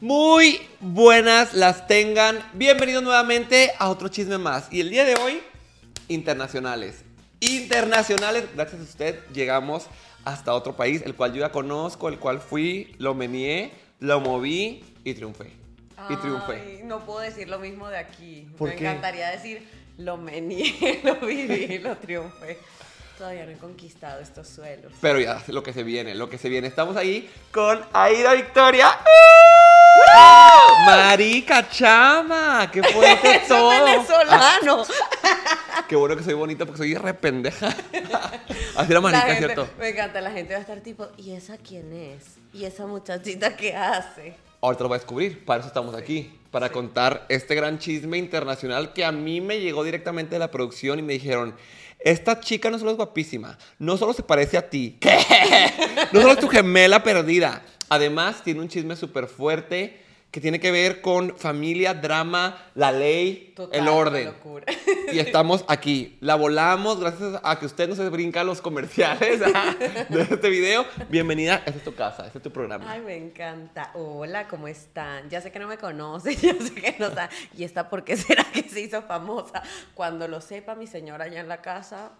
Muy buenas las tengan. Bienvenidos nuevamente a otro chisme más. Y el día de hoy, internacionales. Internacionales, gracias a usted llegamos hasta otro país, el cual yo ya conozco, el cual fui, lo menié, lo moví y triunfé. Y triunfé. No puedo decir lo mismo de aquí. ¿Por Me qué? encantaría decir lo menié, lo viví, lo triunfé. Todavía no he conquistado estos suelos. Pero ya, lo que se viene, lo que se viene. Estamos ahí con Aida Victoria. Marica chama, qué fuerte ¡Eso es todo. venezolano! Ah, qué bueno que soy bonita porque soy re pendeja. Así era La marica, gente- ¿cierto? Me encanta, la gente va a estar tipo, ¿y esa quién es? ¿Y esa muchachita qué hace? Ahorita lo voy a descubrir, para eso estamos aquí, para contar este gran chisme internacional que a mí me llegó directamente de la producción y me dijeron, esta chica no solo es guapísima, no solo se parece a ti, ¿qué? No solo es tu gemela perdida, además tiene un chisme súper fuerte que tiene que ver con familia, drama, la ley, Total, el orden. locura. Y estamos aquí. La volamos gracias a que usted no se brinca los comerciales de este video. Bienvenida, esta es tu casa, este es tu programa. Ay, me encanta. Hola, ¿cómo están? Ya sé que no me conocen, ya sé que no saben. ¿Y esta por qué será que se hizo famosa? Cuando lo sepa mi señora allá en la casa,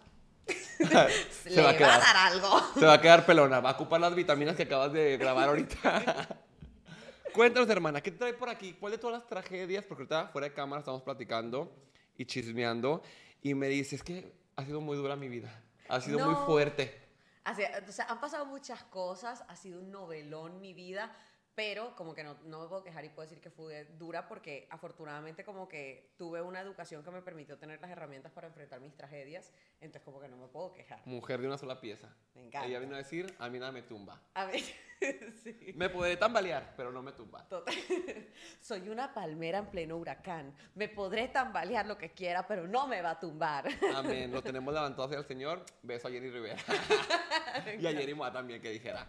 Se le va a va a, quedar. dar algo. Se va a quedar pelona, va a ocupar las vitaminas que acabas de grabar ahorita. Cuéntanos, hermana, ¿qué te trae por aquí? ¿Cuál de todas las tragedias? Porque ahorita fuera de cámara estamos platicando y chismeando y me dices que ha sido muy dura mi vida. Ha sido muy No. fuerte. Así, o sea, han pasado muchas cosas, ha sido un novelón mi vida, pero como que no, no me puedo quejar y puedo decir que fue dura porque afortunadamente como que tuve una educación que me permitió tener las herramientas para enfrentar mis tragedias, entonces como que no me puedo quejar. Mujer de una sola pieza. Me encanta. Ella vino a decir, a mí nada me tumba. A ver, sí. Me podré tambalear, pero no me tumba. Total. Soy una palmera en pleno huracán. Me podré tambalear lo que quiera, pero no me va a tumbar. Amén. Lo tenemos levantado hacia el Señor. Beso a Jenny Rivera. y a Jenny Moa también, que dijera.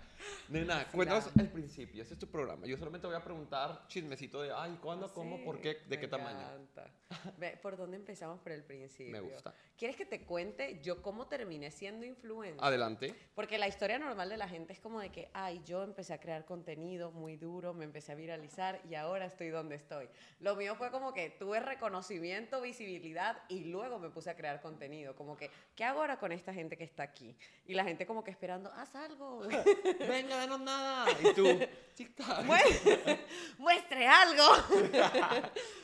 Nena, cuéntanos el principio. Este es tu programa. Yo solamente voy a preguntar chismecito de, ay, ¿cuándo, cómo, por qué, de qué tamaño? encanta. Ve, ¿Por dónde empezamos por el principio? Me gusta. ¿Quieres que te cuente yo cómo terminé siendo influencer? Adelante. Porque la historia normal de la gente es como de que, ay, yo empecé a crear contenido muy duro, me empecé a viralizar y ahora estoy donde estoy. Lo mío fue como que tuve reconocimiento, visibilidad y luego me puse a crear contenido. Como que, ¿qué hago ahora con esta gente que está aquí? Y la gente como que esperando, haz algo. Venga, danos nada. Y tú, muestre algo.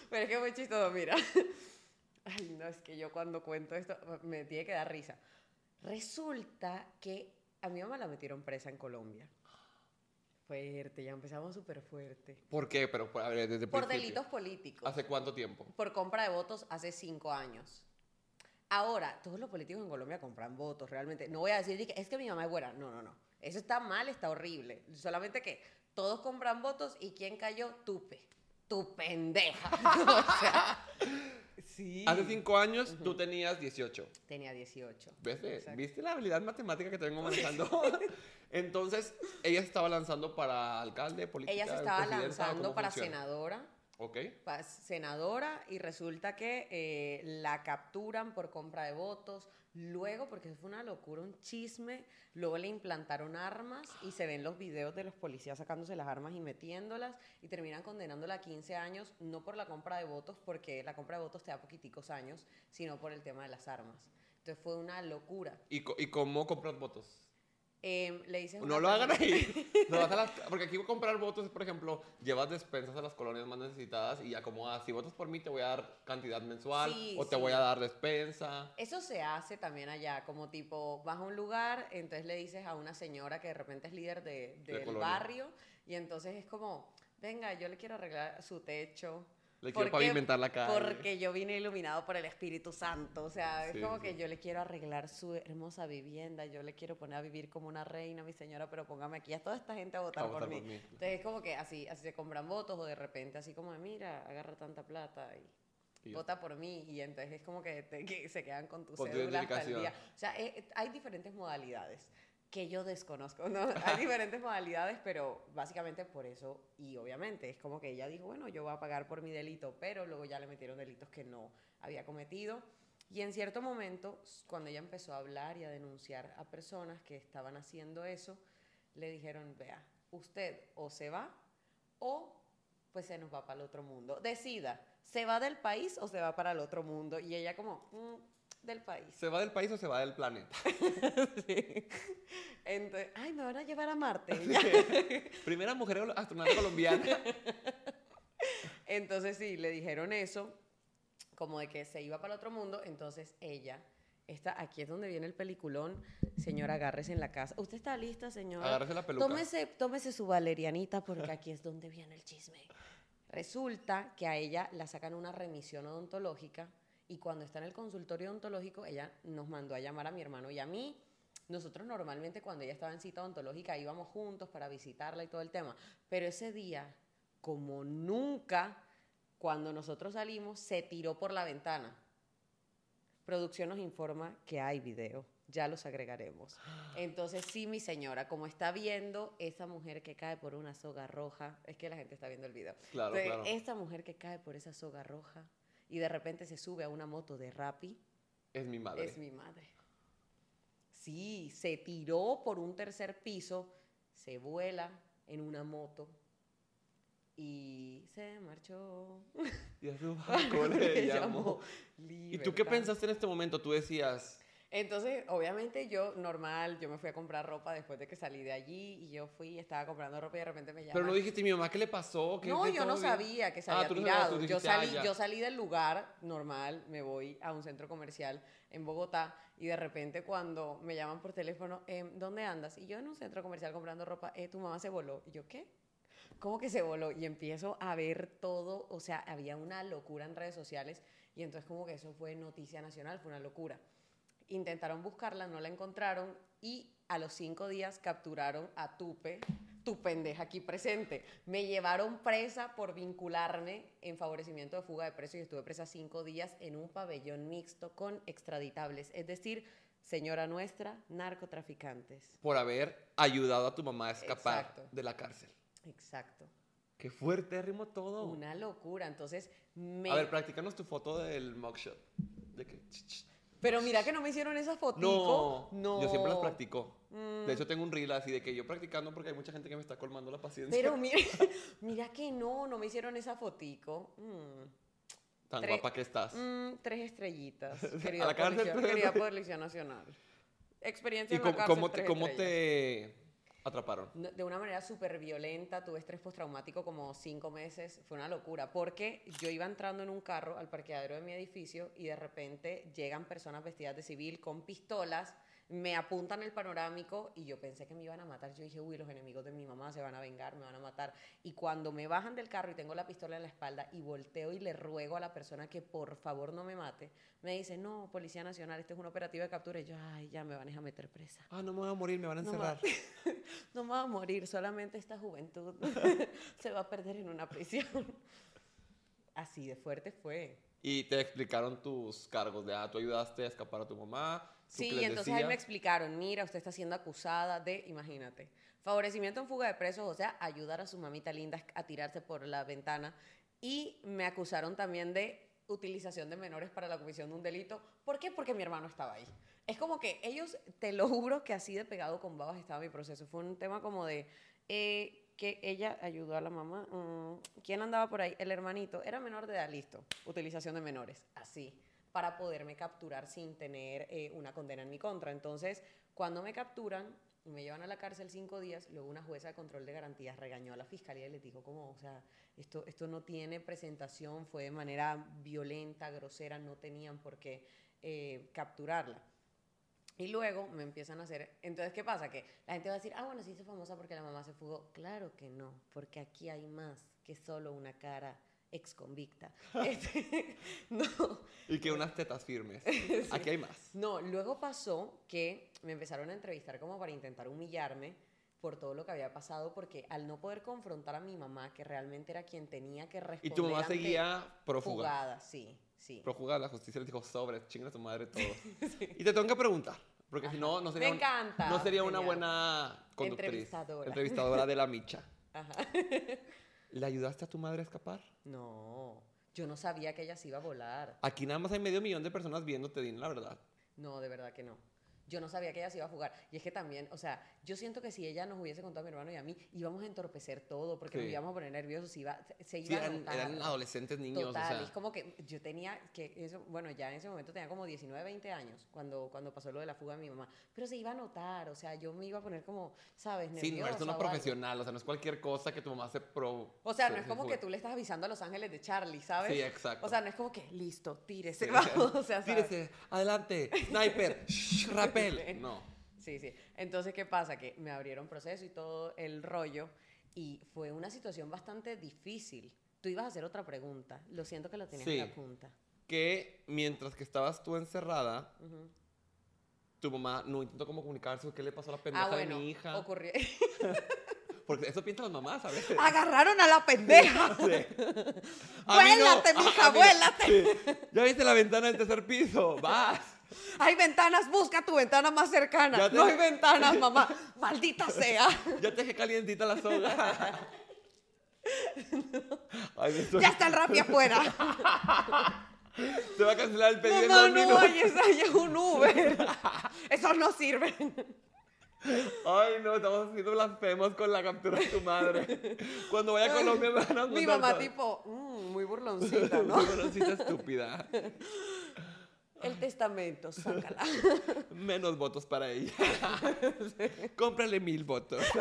Pero es que muy chistoso, mira. Ay, no, es que yo cuando cuento esto me tiene que dar risa. Resulta que a mi mamá la metieron presa en Colombia. Fuerte, ya empezamos súper fuerte. ¿Por qué? Pero, a ver, desde el Por principio. delitos políticos. ¿Hace cuánto tiempo? Por compra de votos hace cinco años. Ahora, todos los políticos en Colombia compran votos, realmente. No voy a decir que es que mi mamá es buena. No, no, no. Eso está mal, está horrible. Solamente que todos compran votos y ¿quién cayó? Tupe. Tu pendeja. o sea, sí. Hace cinco años tú tenías 18. Tenía 18. ¿Ves? Exacto. ¿Viste la habilidad matemática que te vengo manejando? Entonces, ella se estaba lanzando para alcalde, política. Ella se estaba presidenta, ¿o lanzando para funciona? senadora. Ok. pa- senadora y resulta que eh, la capturan por compra de votos. Luego, porque eso fue una locura, un chisme, luego le implantaron armas y se ven los videos de los policías sacándose las armas y metiéndolas y terminan condenándola a 15 años, no por la compra de votos, porque la compra de votos te da poquiticos años, sino por el tema de las armas. Entonces fue una locura. ¿Y, co- y cómo compras votos? Em, le No lo hagan ahí. No vas a las- porque aquí comprar votos por ejemplo, llevas despensas a las colonias más necesitadas y ya como, ah, si votas por mí te voy a dar cantidad mensual Sí, o te sí. voy a dar despensa. Eso se hace también allá, como tipo, vas a un lugar, entonces le dices a una señora que de repente es líder de, De del barrio, y entonces es como, venga, yo le quiero arreglar su techo. Le quiero porque- pavimentar la calle. Porque yo vine iluminado por el Espíritu Santo. O sea, Sí, es como sí. que yo le quiero arreglar su hermosa vivienda, yo le quiero poner a vivir como una reina, mi señora, pero póngame aquí a toda esta gente a votar, A votar por, mí. por mí. Entonces es como que así, así se compran votos, o de repente así como, mira, agarra tanta plata y vota por mí y entonces es como que, te- que se quedan con tu Con tu cédula hasta el día. O sea, eh, eh, hay diferentes modalidades que yo desconozco, ¿no? Hay diferentes modalidades, pero básicamente por eso, y obviamente es como que ella dijo, bueno, yo voy a pagar por mi delito, pero luego ya le metieron delitos que no había cometido. Y en cierto momento, cuando ella empezó a hablar y a denunciar a personas que estaban haciendo eso, le dijeron, vea, usted o se va o pues se nos va para el otro mundo. Decida, ¿se va del país o se va para el otro mundo? Y ella como, "Mm, del país. ¿Se va del país o se va del planeta? Sí. Entonces, ay, me van a llevar a Marte. Primera mujer astronauta colombiana. Entonces sí, le dijeron eso, como de que se iba para el otro mundo, entonces ella, está, aquí es donde viene el peliculón, señora, agárrese en la casa. ¿Usted está lista, señora? Agárrese la peluca. Tómese, tómese su valerianita porque aquí es donde viene el chisme. Resulta que a ella la sacan una remisión odontológica y cuando está en el consultorio odontológico, ella nos mandó a llamar a mi hermano y a mí. Nosotros normalmente cuando ella estaba en cita odontológica íbamos juntos para visitarla y todo el tema, pero ese día, como nunca, cuando nosotros salimos, se tiró por la ventana. Producción nos informa que hay video, ya los agregaremos. Entonces, sí, mi señora, como está viendo esa mujer que cae por una soga roja, es que la gente está viendo el video. Claro, Entonces, claro. Esta mujer que cae por esa soga roja y de repente se sube a una moto de Rappi, Es mi madre. es mi madre. Sí, se tiró por un tercer piso, se vuela en una moto y se marchó. Y a su banco le Le llamó. ¿Y tú qué pensaste en este momento? Tú decías, Entonces, obviamente yo, normal, yo me fui a comprar ropa después de que salí de allí y yo fui, estaba comprando ropa y de repente me llaman. pero no dijiste, mi mamá, ¿qué le pasó? ¿Qué- No, yo no bien?" sabía que se Ah, había tú no sabías, tirado. yo, "Ah, salí, ya". yo salí del lugar normal, me voy a un centro comercial en Bogotá y de repente cuando me llaman por teléfono, em, ¿dónde andas? Y yo en un centro comercial comprando ropa, eh, tu mamá se voló. Y yo, ¿qué? ¿Cómo que se voló? Y empiezo a ver todo, o sea, había una locura en redes sociales y entonces como que eso fue noticia nacional, fue una locura. Intentaron buscarla, no la encontraron y a los cinco días capturaron a Tupe, tu pendeja aquí presente. Me llevaron presa por vincularme en favorecimiento de fuga de presos y estuve presa cinco días en un pabellón mixto con extraditables, es decir, señora nuestra, narcotraficantes. Por haber ayudado a tu mamá a escapar Exacto. de la cárcel. Exacto. Qué fuerte, rimo todo. Una locura. Entonces, me... A ver, practícanos tu foto del mugshot. De que. Pero mira que no me hicieron esa No, fotico. No. yo siempre las practico. Mm. De hecho, tengo un reel así de que yo practicando porque hay mucha gente que me está colmando la paciencia. Pero mira, mira que no, no me hicieron esa fotico. Mm. Tan guapa que estás. Mm, tres estrellitas. A Querida, la cárcel, policía, tres querida estrellas. Policía Nacional. Experiencia ¿Y en la cómo, cárcel, cómo te, cómo te atraparon? De una manera súper violenta, tuve estrés postraumático como cinco meses, fue una locura, porque yo iba entrando en un carro al parqueadero de mi edificio y de repente llegan personas vestidas de civil con pistolas, me apuntan el panorámico y yo pensé que me iban a matar, yo dije, uy, los enemigos de mi mamá se van a vengar, me van a matar. Y cuando me bajan del carro y tengo la pistola en la espalda y volteo y le ruego a la persona que por favor no me mate, me dice, no, Policía Nacional, este es un operativo de captura y yo, ay, ya me van a meter presa. Ah, no me voy a morir, me van a No me- encerrar. No me va a morir, solamente esta juventud se va a perder en una prisión. Así de fuerte fue. Y te explicaron tus cargos de, ah, tú ayudaste a escapar a tu mamá. ¿Tú Sí, y entonces ahí decías? me explicaron, mira, usted está siendo acusada de, imagínate, favorecimiento en fuga de presos, o sea, ayudar a su mamita linda a tirarse por la ventana. Y me acusaron también de utilización de menores para la comisión de un delito. ¿Por qué? Porque mi hermano estaba ahí. Es como que ellos, te lo juro que así de pegado con babas estaba mi proceso. Fue un tema como de eh, que ella ayudó a la mamá. mm, ¿Quién andaba por ahí? El hermanito. Era menor de edad, listo. Utilización de menores. Así para poderme capturar sin tener eh, una condena en mi contra. Entonces, cuando me capturan, me llevan a la cárcel cinco días, luego una jueza de control de garantías regañó a la fiscalía y les dijo como, o sea, esto, esto no tiene presentación, fue de manera violenta, grosera, no tenían por qué eh, capturarla. Y luego me empiezan a hacer, entonces, ¿qué pasa? Que la gente va a decir, ah, bueno, se hizo famosa porque la mamá se fugó. Claro que no, porque aquí hay más que solo una cara ex convicta. Este, no, Y que unas tetas firmes. Aquí hay más. no, luego pasó que me empezaron a entrevistar como para intentar humillarme por todo lo que había pasado, porque al no poder confrontar a mi mamá, que realmente era quien tenía que Y responder. tu mamá seguía prófuga. Sí, sí. Prófuga, la justicia les dijo, sobre, chinga a tu madre todo. Y te tengo que preguntar, porque si no, no sería, Me un- encanta, no sería una buena conductriz. Entrevistadora. Entrevistadora de la micha. Ajá. ¿Le ayudaste a tu madre a escapar? No. Yo no sabía que ella se iba a volar. Aquí nada más hay medio millón de personas viéndote, Din, la verdad. No, de verdad que no. Yo no sabía que ella se iba a jugar. Y es que también, o sea, yo siento que si ella nos hubiese contado a mi hermano y a mí, íbamos a entorpecer todo porque nos Sí. íbamos a poner nerviosos. Iba, se Sí, iba a eran, eran adolescentes niños, Total, o sea. es como que yo tenía que, eso, bueno, ya en ese momento tenía como 19, 20 años cuando, cuando pasó lo de la fuga de mi mamá, pero se iba a notar, o sea, yo me iba a poner como, ¿sabes? Sí, no eres nerviosa una profesional, o sea, no es cualquier cosa que tu mamá se pro. O sea, no es como que tú le estás avisando a los ángeles de Charlie, ¿sabes? Sí, exacto. O sea, no es como que, listo, tírese, Sí. vamos, o sea, ¿sabes? Tírese, adelante, sniper, shh, No. Sí, sí. Entonces, ¿qué pasa? Que me abrieron proceso y todo el rollo y fue una situación bastante difícil. Tú ibas a hacer otra pregunta. Lo siento que lo tenías Sí. en la punta. Que mientras que estabas tú encerrada, tu mamá no intentó como comunicarse qué le pasó a la pendeja Ah, bueno, de mi hija. ocurrió. Porque eso piensan las mamás a veces. Agarraron a la pendeja. Sí. A no, Vuélate, mija, vuélate. Sí. ¿Ya viste la ventana del tercer piso? Vas. Hay ventanas, busca tu ventana más cercana. Te- No hay ventanas, mamá. Maldita sea. Ya te dejé calientita la soga. Ay, estoy- Ya está el rapi afuera. Se va a cancelar el pedido Mamá, no, minutos. ahí es, un Uber. Esos no sirven. Ay, no, estamos haciendo blasfemos con la captura de tu madre. Cuando vaya a Colombia me van a Mi mamá, todo. tipo, mm, muy burloncita, ¿no? Muy buenosita estúpida. El testamento, sácala. Menos votos para ella. Cómprale mil votos.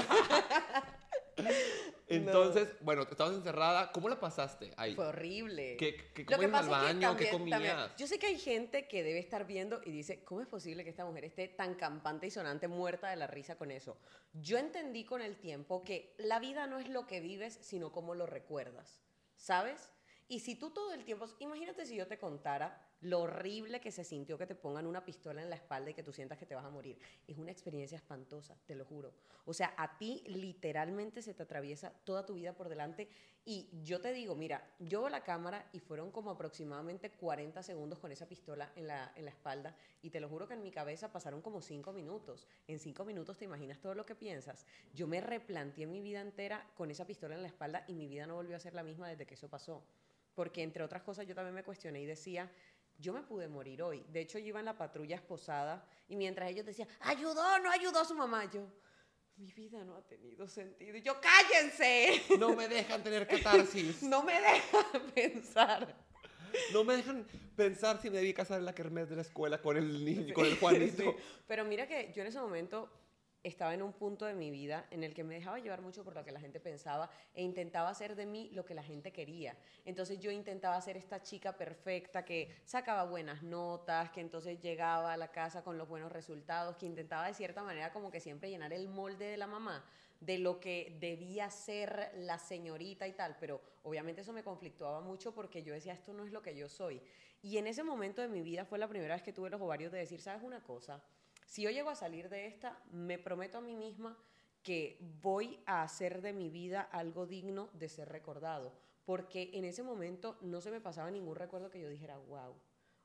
Entonces, bueno, estabas encerrada. ¿Cómo la pasaste ahí? Fue horrible. ¿Qué- qué- Lo que al pasa es que baño? ¿Qué también- comías? yo sé que hay gente que debe estar viendo y dice, ¿cómo es posible que esta mujer esté tan campante y sonante, muerta de la risa con eso? Yo entendí con el tiempo que la vida no es lo que vives, sino cómo lo recuerdas, ¿sabes? Y si tú todo el tiempo, imagínate si yo te contara lo horrible que se sintió que te pongan una pistola en la espalda y que tú sientas que te vas a morir. Es una experiencia espantosa, te lo juro. O sea, a ti literalmente se te atraviesa toda tu vida por delante y yo te digo, mira, yo veo la cámara y fueron como aproximadamente 40 segundos con esa pistola en la, en la espalda y te lo juro que en mi cabeza pasaron como 5 minutos. En 5 minutos te imaginas todo lo que piensas. Yo me replanteé mi vida entera con esa pistola en la espalda y mi vida no volvió a ser la misma desde que eso pasó. Porque entre otras cosas yo también me cuestioné y decía, yo me pude morir hoy. De hecho, yo iba en la patrulla esposada y mientras ellos decían, ayudó, no ayudó a su mamá, yo, mi vida no ha tenido sentido. Y yo, cállense. No me dejan tener catarsis. No me dejan pensar. No me dejan pensar si me debí casar en la kermés de la escuela con el niño, con el Juanito. Sí. Pero mira que yo en ese momento estaba en un punto de mi vida en el que me dejaba llevar mucho por lo que la gente pensaba e intentaba hacer de mí lo que la gente quería. Entonces yo intentaba ser esta chica perfecta que sacaba buenas notas, que entonces llegaba a la casa con los buenos resultados, que intentaba de cierta manera como que siempre llenar el molde de la mamá de lo que debía ser la señorita y tal, pero obviamente eso me conflictuaba mucho porque yo decía, esto no es lo que yo soy. Y en ese momento de mi vida fue la primera vez que tuve los ovarios de decir, ¿sabes una cosa? Si yo llego a salir de esta, me prometo a mí misma que voy a hacer de mi vida algo digno de ser recordado, porque en ese momento no se me pasaba ningún recuerdo que yo dijera, wow,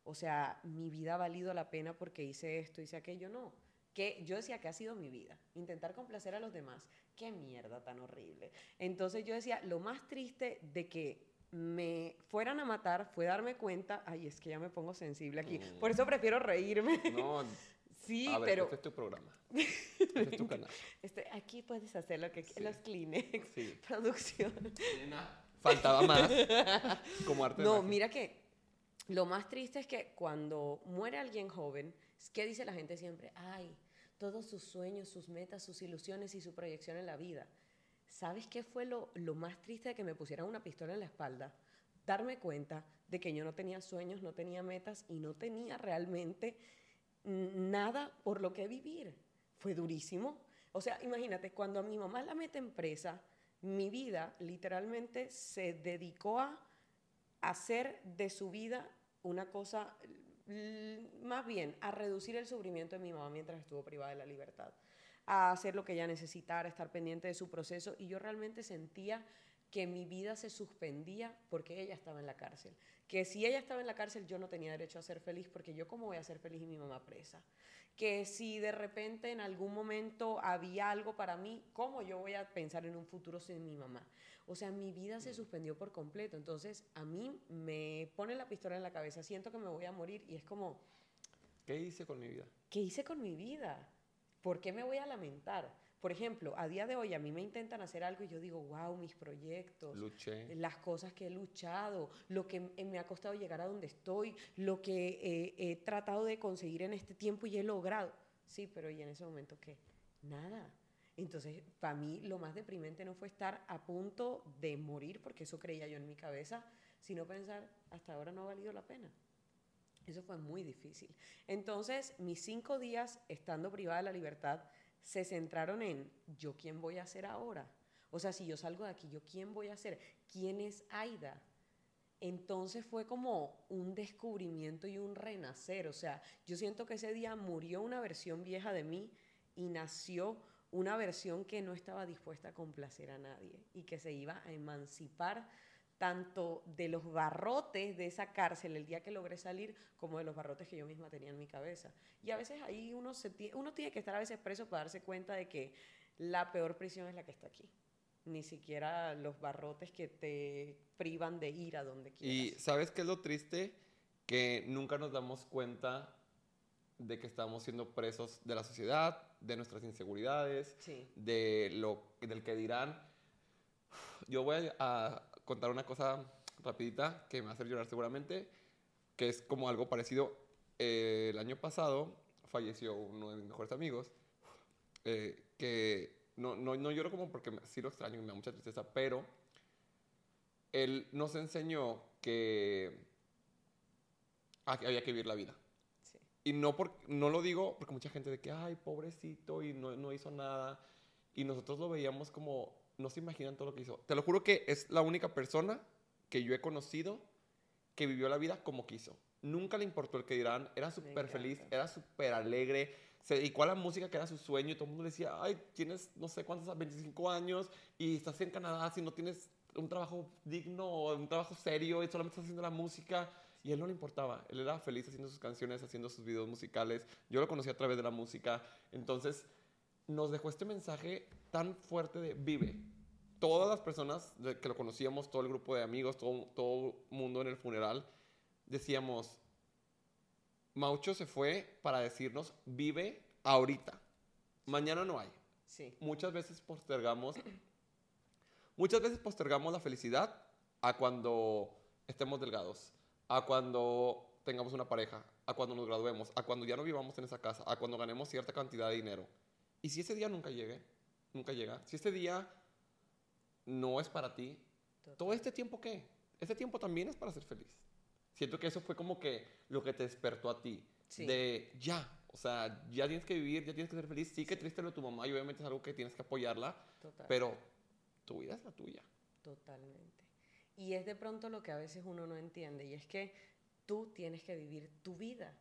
o sea, mi vida ha valido la pena porque hice esto, hice aquello, no. Que yo decía que ha sido mi vida, intentar complacer a los demás. Qué mierda tan horrible. Entonces yo decía, lo más triste de que me fueran a matar fue darme cuenta, ay, es que ya me pongo sensible aquí, Mm. por eso prefiero reírme. No, Sí, a ver, pero este es tu programa. Este es tu canal. este, aquí puedes hacer lo que Sí. los Kleenex, Sí. producción. Faltaba más. Como arte de No, mira que lo más triste es que cuando muere alguien joven, ¿qué dice la gente siempre? Ay, todos sus sueños, sus metas, sus ilusiones y su proyección en la vida. ¿Sabes qué fue lo, lo más triste de que me pusieran una pistola en la espalda? Darme cuenta de que yo no tenía sueños, no tenía metas y no tenía realmente nada por lo que vivir. Fue durísimo. O sea, imagínate, cuando a mi mamá la meten presa, mi vida literalmente se dedicó a hacer de su vida una cosa, más bien, a reducir el sufrimiento de mi mamá mientras estuvo privada de la libertad, a hacer lo que ella necesitara, estar pendiente de su proceso, y yo realmente sentía que mi vida se suspendía porque ella estaba en la cárcel. Que si ella estaba en la cárcel yo no tenía derecho a ser feliz porque yo cómo voy a ser feliz y mi mamá presa. Que si de repente en algún momento había algo para mí, ¿cómo yo voy a pensar en un futuro sin mi mamá? O sea, mi vida se suspendió por completo. Entonces a mí me pone la pistola en la cabeza, siento que me voy a morir y es como... ¿Qué hice con mi vida? ¿Qué hice con mi vida? ¿Por qué me voy a lamentar? Por ejemplo, a día de hoy a mí me intentan hacer algo y yo digo, wow, mis proyectos, Luché. las cosas que he luchado, lo que me ha costado llegar a donde estoy, lo que eh, he tratado de conseguir en este tiempo y he logrado. Sí, pero ¿y en ese momento qué? Nada. Entonces, para mí lo más deprimente no fue estar a punto de morir, porque eso creía yo en mi cabeza, sino pensar, hasta ahora no ha valido la pena. Eso fue muy difícil. Entonces, mis cinco días estando privada de la libertad se centraron en yo quién voy a ser ahora. O sea, si yo salgo de aquí, yo quién voy a ser. ¿Quién es Aida? Entonces fue como un descubrimiento y un renacer. O sea, yo siento que ese día murió una versión vieja de mí y nació una versión que no estaba dispuesta a complacer a nadie y que se iba a emancipar tanto de los barrotes de esa cárcel el día que logré salir, como de los barrotes que yo misma tenía en mi cabeza. Y a veces ahí uno, se uno tiene que estar a veces preso para darse cuenta de que la peor prisión es la que está aquí. Ni siquiera los barrotes que te privan de ir a donde quieras. Y ¿sabes qué es lo triste? Que nunca nos damos cuenta de que estamos siendo presos de la sociedad, de nuestras inseguridades, Sí. de lo, del que dirán. Yo voy a contar una cosa rapidita que me va a hacer llorar seguramente, que es como algo parecido. Eh, el año pasado falleció uno de mis mejores amigos, eh, que no, no, no lloro como porque sí lo extraño y me da mucha tristeza, pero él nos enseñó que que había que vivir la vida. Sí. Y no, por, no lo digo porque mucha gente de que, ay, pobrecito, y no, no hizo nada. Y nosotros lo veíamos como, no se imaginan todo lo que hizo. Te lo juro que es la única persona que yo he conocido que vivió la vida como quiso. Nunca le importó el que dirán, era súper feliz, era súper alegre, se dedicó a la música que era su sueño y todo el mundo le decía, ay, tienes no sé cuántos, 25 años y estás en Canadá si no tienes un trabajo digno o un trabajo serio y solamente estás haciendo la música. Y a él no le importaba, él era feliz haciendo sus canciones, haciendo sus videos musicales. Yo lo conocí a través de la música. Entonces, nos dejó este mensaje tan fuerte de vive. Todas las personas que lo conocíamos, todo el grupo de amigos, todo, todo mundo en el funeral, decíamos, Maucho se fue para decirnos, vive ahorita. Mañana no hay. Sí. Muchas veces postergamos, muchas veces postergamos la felicidad a cuando estemos delgados, a cuando tengamos una pareja, a cuando nos graduemos, a cuando ya no vivamos en esa casa, a cuando ganemos cierta cantidad de dinero. Y si ese día nunca llegue, nunca llega, si este día no es para ti. ¿todo este tiempo qué? Este tiempo también es para ser feliz. Siento que eso fue como que lo que te despertó a ti. Sí. De ya, o sea, ya tienes que vivir, ya tienes que ser feliz. Sí que triste lo de tu mamá y obviamente es algo que tienes que apoyarla, Total. pero tu vida es la tuya. Totalmente. Y es de pronto lo que a veces uno no entiende, y es que tú tienes que vivir tu vida.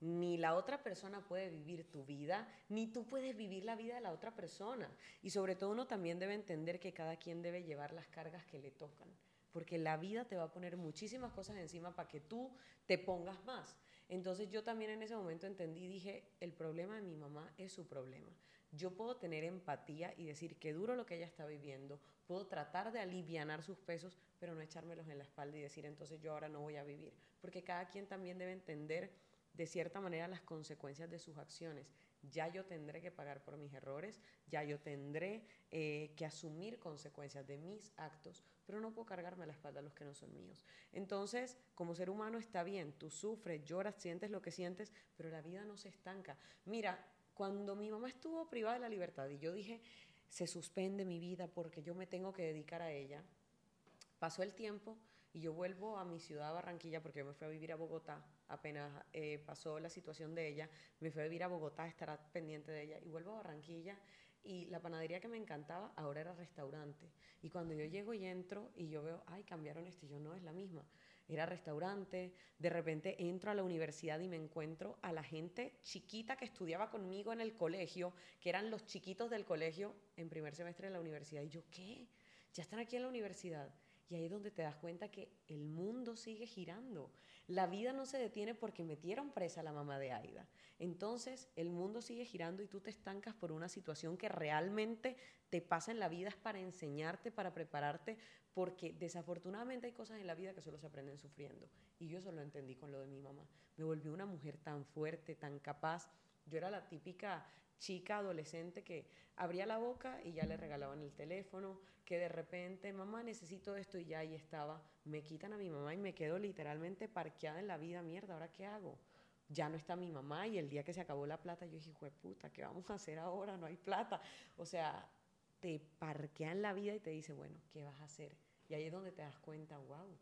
Ni la otra persona puede vivir tu vida, ni tú puedes vivir la vida de la otra persona. Y sobre todo uno también debe entender que cada quien debe llevar las cargas que le tocan, porque la vida te va a poner muchísimas cosas encima para que tú te pongas más. Entonces yo también en ese momento entendí dije, el problema de mi mamá es su problema. Yo puedo tener empatía y decir qué duro lo que ella está viviendo, puedo tratar de alivianar sus pesos, pero no echármelos en la espalda y decir entonces yo ahora no voy a vivir, porque cada quien también debe entender de cierta manera las consecuencias de sus acciones. Ya yo tendré que pagar por mis errores, ya yo tendré eh, que asumir consecuencias de mis actos, pero no puedo cargarme a la espalda los que no son míos. Entonces, como ser humano está bien, tú sufres, lloras, sientes lo que sientes, pero la vida no se estanca. Mira, cuando mi mamá estuvo privada de la libertad y yo dije, se suspende mi vida porque yo me tengo que dedicar a ella, pasó el tiempo y yo vuelvo a mi ciudad, Barranquilla, porque yo me fui a vivir a Bogotá, apenas eh, pasó la situación de ella, me fui a vivir a Bogotá, a estar pendiente de ella, y vuelvo a Barranquilla, y la panadería que me encantaba ahora era restaurante. Y cuando yo llego y entro y yo veo, ay, cambiaron esto, y yo no, es la misma. Era restaurante, de repente entro a la universidad y me encuentro a la gente chiquita que estudiaba conmigo en el colegio, que eran los chiquitos del colegio en primer semestre de la universidad, y yo, ¿qué? ya están aquí en la universidad. Y ahí es donde te das cuenta que el mundo sigue girando. La vida no se detiene porque metieron presa a la mamá de Aida. Entonces, el mundo sigue girando y tú te estancas por una situación que realmente te pasa en la vida es para enseñarte, para prepararte, porque desafortunadamente hay cosas en la vida que solo se aprenden sufriendo. Y yo eso lo entendí con lo de mi mamá. Me volvió una mujer tan fuerte, tan capaz. Yo era la típica chica adolescente que abría la boca y ya le regalaban el teléfono, que de repente, mamá, necesito esto y ya ahí estaba. Me quitan a mi mamá y me quedo literalmente parqueada en la vida, mierda, ¿ahora qué hago? Ya no está mi mamá y el día que se acabó la plata, yo dije, hijo de puta, ¿qué vamos a hacer ahora? No hay plata. O sea, te parquea en la vida y te dice, bueno, ¿qué vas a hacer? Y ahí es donde te das cuenta, wow,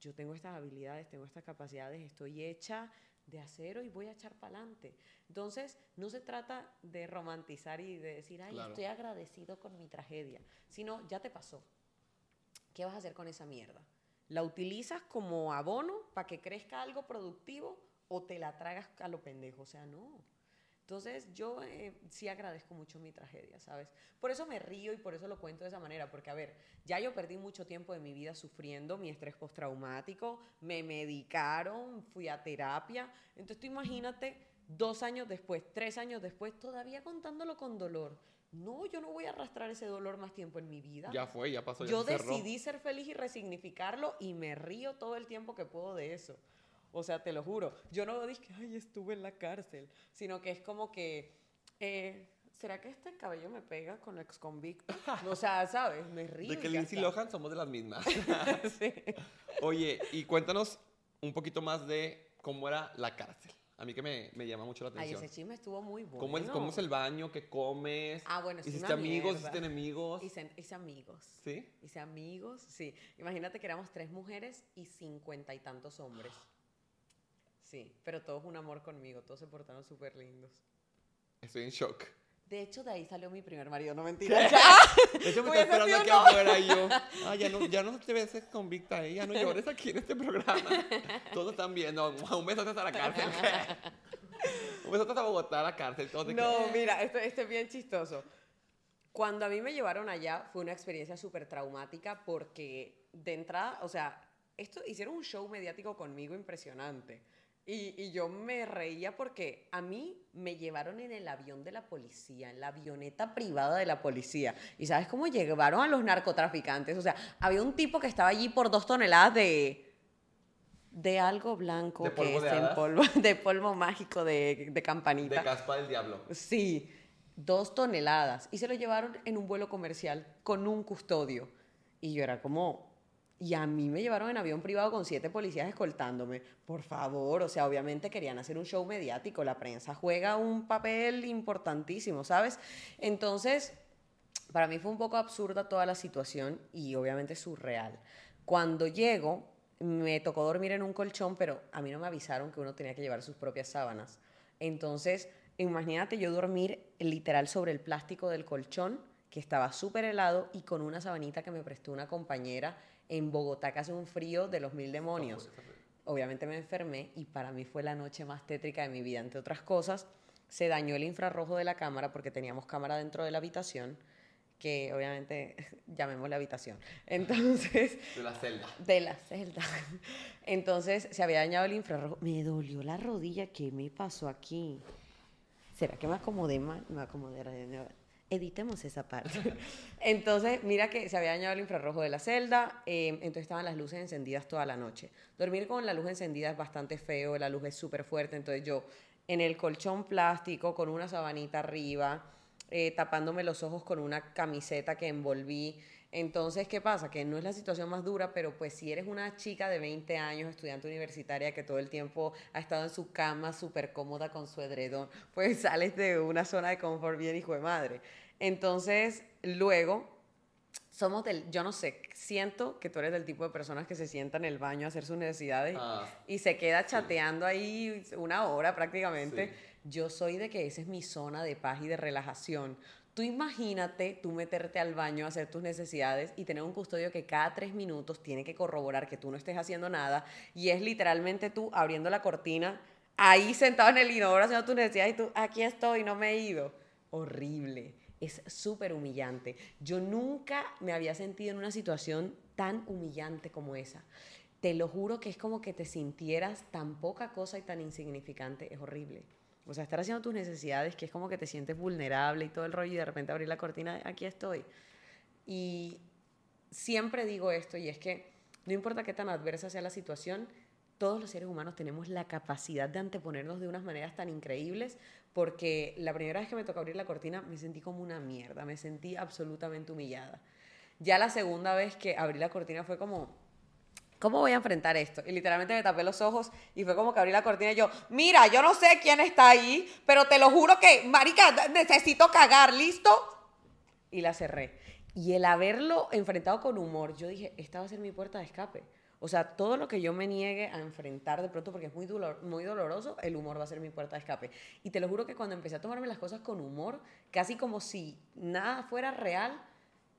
yo tengo estas habilidades, tengo estas capacidades, estoy hecha de acero y voy a echar para adelante. Entonces, no se trata de romantizar y de decir, ay, estoy agradecido con mi tragedia, sino ya te pasó. ¿Qué vas a hacer con esa mierda? ¿La utilizas como abono para que crezca algo productivo o te la tragas a lo pendejo? O sea, no. Entonces yo eh, sí agradezco mucho mi tragedia, ¿sabes? Por eso me río y por eso lo cuento de esa manera, porque a ver, ya yo perdí mucho tiempo de mi vida sufriendo mi estrés postraumático, me medicaron, fui a terapia, entonces tú imagínate dos años después, tres años después, todavía contándolo con dolor. No, yo no voy a arrastrar ese dolor más tiempo en mi vida. Ya fue, ya pasó. Ya yo decidí ser feliz y resignificarlo y me río todo el tiempo que puedo de eso. O sea, te lo juro. Yo no dije, ay, estuve en la cárcel, sino que es como que, eh, ¿será que este cabello me pega con ex convicto? O sea, ¿sabes? Me río. De que Lindsay Lohan somos de las mismas. sí. Oye, y cuéntanos un poquito más de cómo era la cárcel. A mí que me, me llama mucho la atención. Ay, ese chisme estuvo muy bueno. ¿Cómo es, ¿Cómo es el baño? ¿Qué comes? Ah, bueno, ¿Hiciste amigos? ¿Hiciste enemigos? Hice, hice, amigos. ¿Sí? Hice amigos, sí. Imagínate que éramos tres mujeres y cincuenta y tantos hombres. Sí, pero todos un amor conmigo, todos se portaron súper lindos. Estoy en shock. De hecho, de ahí salió mi primer marido, no mentira. De hecho, me está esperando aquí afuera y yo, ah, ya no, ya no te ves convicta, ¿eh? ya no llores aquí en este programa. Todos están viendo, un beso hasta la cárcel. un beso hasta Bogotá a la cárcel. Todos no, mira, esto, esto es bien chistoso. Cuando a mí me llevaron allá fue una experiencia súper traumática porque de entrada, o sea, esto hicieron un show mediático conmigo impresionante. Y, yo me reía porque a mí me llevaron en el avión de la policía, en la avioneta privada de la policía. ¿Y sabes cómo llevaron a los narcotraficantes? O sea, había un tipo que estaba allí por dos toneladas de de algo blanco ¿De que es de en polvo, de polvo mágico de, de campanita. De caspa del diablo. Sí, dos toneladas. Y se lo llevaron en un vuelo comercial con un custodio. Y yo era como, y a mí me llevaron en avión privado con siete policías escoltándome. Por favor, o sea, obviamente querían hacer un show mediático. La prensa juega un papel importantísimo, ¿sabes? Entonces, para mí fue un poco absurda toda la situación y obviamente surreal. Cuando llego, me tocó dormir en un colchón, pero a mí no me avisaron que uno tenía que llevar sus propias sábanas. Entonces, imagínate yo dormir literal sobre el plástico del colchón, que estaba súper helado, y con una sabanita que me prestó una compañera en Bogotá que hace un frío de los mil demonios. Obviamente me enfermé y para mí fue la noche más tétrica de mi vida. Entre otras cosas, se dañó el infrarrojo de la cámara porque teníamos cámara dentro de la habitación que obviamente llamemos la habitación. Entonces... De la celda. De la celda. Entonces se había dañado el infrarrojo. Me dolió la rodilla. ¿Qué me pasó aquí? ¿Será que me acomodé mal? Me acomodé editemos esa parte. entonces, mira que se había dañado el infrarrojo de la celda, em, entonces estaban las luces encendidas toda la noche. Dormir con la luz encendida es bastante feo, la luz es súper fuerte, entonces yo en el colchón plástico con una sabanita arriba, eh, tapándome los ojos con una camiseta que envolví. Entonces, ¿qué pasa? Que no es la situación más dura, pero pues si eres una chica de 20 años, estudiante universitaria, que todo el tiempo ha estado en su cama súper cómoda con su edredón, pues sales de una zona de confort bien hijo de madre. Entonces, luego, somos del, yo no sé, siento que tú eres del tipo de personas que se sienta en el baño a hacer sus necesidades ah. y se queda chateando ahí una hora prácticamente. Yo soy de que esa es mi zona de paz y de relajación. Tú imagínate tú meterte al baño a hacer tus necesidades y tener un custodio que cada tres minutos tiene que corroborar que tú no estés haciendo nada y es literalmente tú abriendo la cortina, ahí sentado en el inodoro haciendo tus necesidades y tú, aquí estoy, no me he ido. Horrible. es súper humillante. Yo nunca me había sentido en una situación tan humillante como esa. Te lo juro que es como que te sintieras tan poca cosa y tan insignificante. Es horrible. O sea, estar haciendo tus necesidades, que es como que te sientes vulnerable y todo el rollo y de repente abrir la cortina, aquí estoy. Y siempre digo esto y es que no importa qué tan adversa sea la situación, todos los seres humanos tenemos la capacidad de anteponernos de unas maneras tan increíbles porque la primera vez que me tocó abrir la cortina me sentí como una mierda, me sentí absolutamente humillada. Ya la segunda vez que abrí la cortina fue como, ¿cómo voy a enfrentar esto? Y literalmente me tapé los ojos y fue como que abrí la cortina y yo, mira, yo no sé quién está ahí, pero te lo juro que, marica, necesito cagar, ¿listo? Y la cerré. Y el haberlo enfrentado con humor, yo dije, esta va a ser mi puerta de escape. O sea, todo lo que yo me niegue a enfrentar de pronto, porque es muy, dolor, muy doloroso, el humor va a ser mi puerta de escape. Y te lo juro que cuando empecé a tomarme las cosas con humor, casi como si nada fuera real,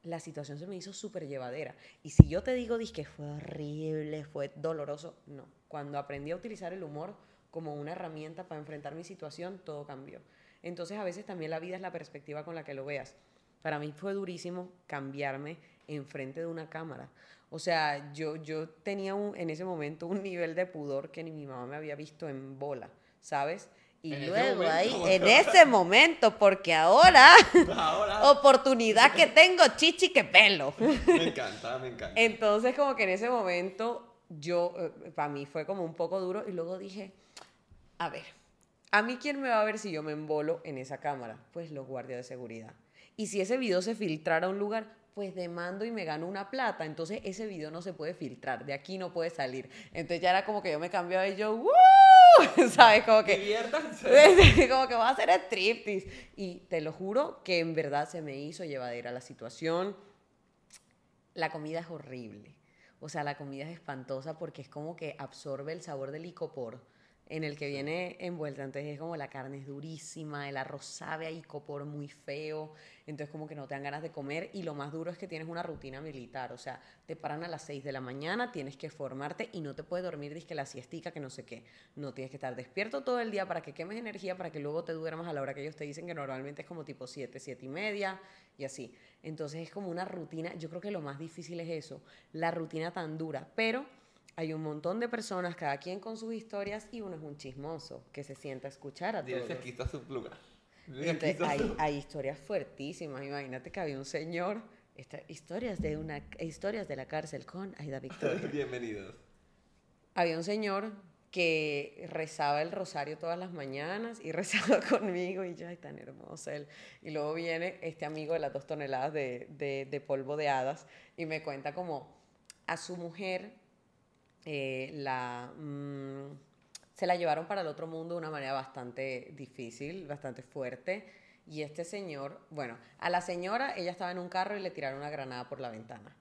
la situación se me hizo súper llevadera. Y si yo te digo, que fue horrible, fue doloroso, no. Cuando aprendí a utilizar el humor como una herramienta para enfrentar mi situación, todo cambió. Entonces a veces también la vida es la perspectiva con la que lo veas. Para mí fue durísimo cambiarme enfrente de una cámara. O sea, yo, yo tenía en ese momento un nivel de pudor que ni mi mamá me había visto en bola, ¿sabes? Y luego ahí, en ese momento, porque ahora, oportunidad que tengo, chichi que pelo. Me encanta, me encanta. Entonces, como que en ese momento, yo, eh, para mí fue como un poco duro y luego dije, a ver, ¿a mí quién me va a ver si yo me embolo en esa cámara? Pues los guardias de seguridad. Y si ese video se filtrara a un lugar, pues demando y me gano una plata. Entonces ese video no se puede filtrar, de aquí no puede salir. Entonces ya era como que yo me cambiaba y yo, ¡Woo! ¿Sabes? Como que. como que va a hacer striptease. Y te lo juro que en verdad se me hizo llevadera la situación. La comida es horrible. O sea, la comida es espantosa porque es como que absorbe el sabor del licopor en el que viene envuelta. Entonces es como la carne es durísima, el arroz sabe ahí copor muy feo, entonces como que no te dan ganas de comer y lo más duro es que tienes una rutina militar, o sea, te paran a las 6 de la mañana, tienes que formarte y no te puedes dormir, dices que la siestica, que no sé qué, no tienes que estar despierto todo el día para que quemes energía, para que luego te duermas a la hora que ellos te dicen que normalmente es como tipo 7, 7 y media y así. Entonces es como una rutina, yo creo que lo más difícil es eso, la rutina tan dura, pero hay un montón de personas, cada quien con sus historias, y uno es un chismoso que se sienta a escuchar a todos. aquí está su lugar. hay, hay, historias fuertísimas. Imagínate que había un señor, esta, historias, de una, historias de la cárcel con Aida Victoria. Bienvenidos. Había un señor que rezaba el rosario todas las mañanas y rezaba conmigo y ya, ay, tan hermoso él. Y luego viene este amigo de las dos toneladas de, de, de polvo de hadas y me cuenta como a su mujer eh, la, mm, se la llevaron para el otro mundo de una manera bastante difícil, bastante fuerte. Y este señor, bueno, a la señora ella estaba en un carro y le tiraron una granada por la ventana.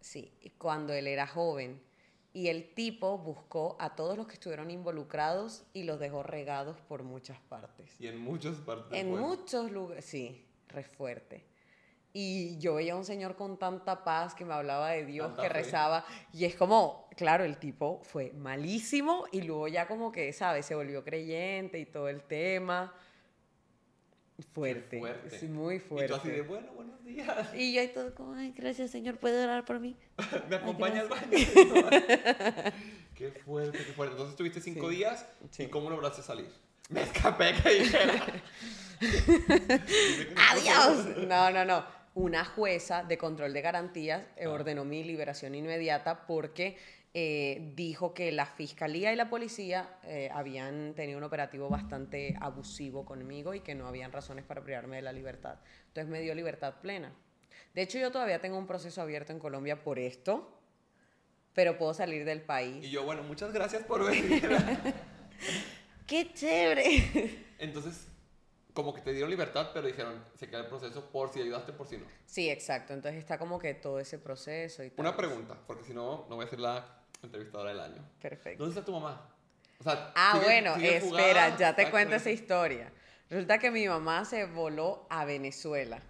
Sí, cuando él era joven. Y el tipo buscó a todos los que estuvieron involucrados y los dejó regados por muchas partes. Y en muchas partes. En muchos lugares, sí, re fuerte. Y yo veía a un señor con tanta paz que me hablaba de Dios, que rezaba. Y es como, claro, el tipo fue malísimo y luego ya como que, ¿sabes? Se volvió creyente y todo el tema. Fuerte. fuerte. muy fuerte. Y tú así de, bueno, buenos días. Y yo ahí todo como, ay, gracias Señor, ¿puede orar por mí? ¿Me acompaña al baño? qué fuerte, qué fuerte. Entonces estuviste cinco días y ¿cómo lograste salir? Me escapé, que dijera. Adiós. No, no, no una jueza de control de garantías eh, ordenó mi liberación inmediata porque eh, dijo que la fiscalía y la policía eh, habían tenido un operativo bastante abusivo conmigo y que no habían razones para privarme de la libertad. Entonces me dio libertad plena. De hecho, yo todavía tengo un proceso abierto en Colombia por esto, pero puedo salir del país. Y yo, bueno, muchas gracias por venir. ¡Qué chévere! Entonces, como que te dieron libertad, pero dijeron, se queda el proceso por si ayudaste, por si no. Sí, exacto. Entonces está como que todo ese proceso y tal. Una pregunta, porque si no, no voy a ser la entrevistadora del año. Perfecto. ¿Dónde está tu mamá? O sea, ah, bueno, espera, ya te cuento esa historia. Resulta que mi mamá se voló a Venezuela.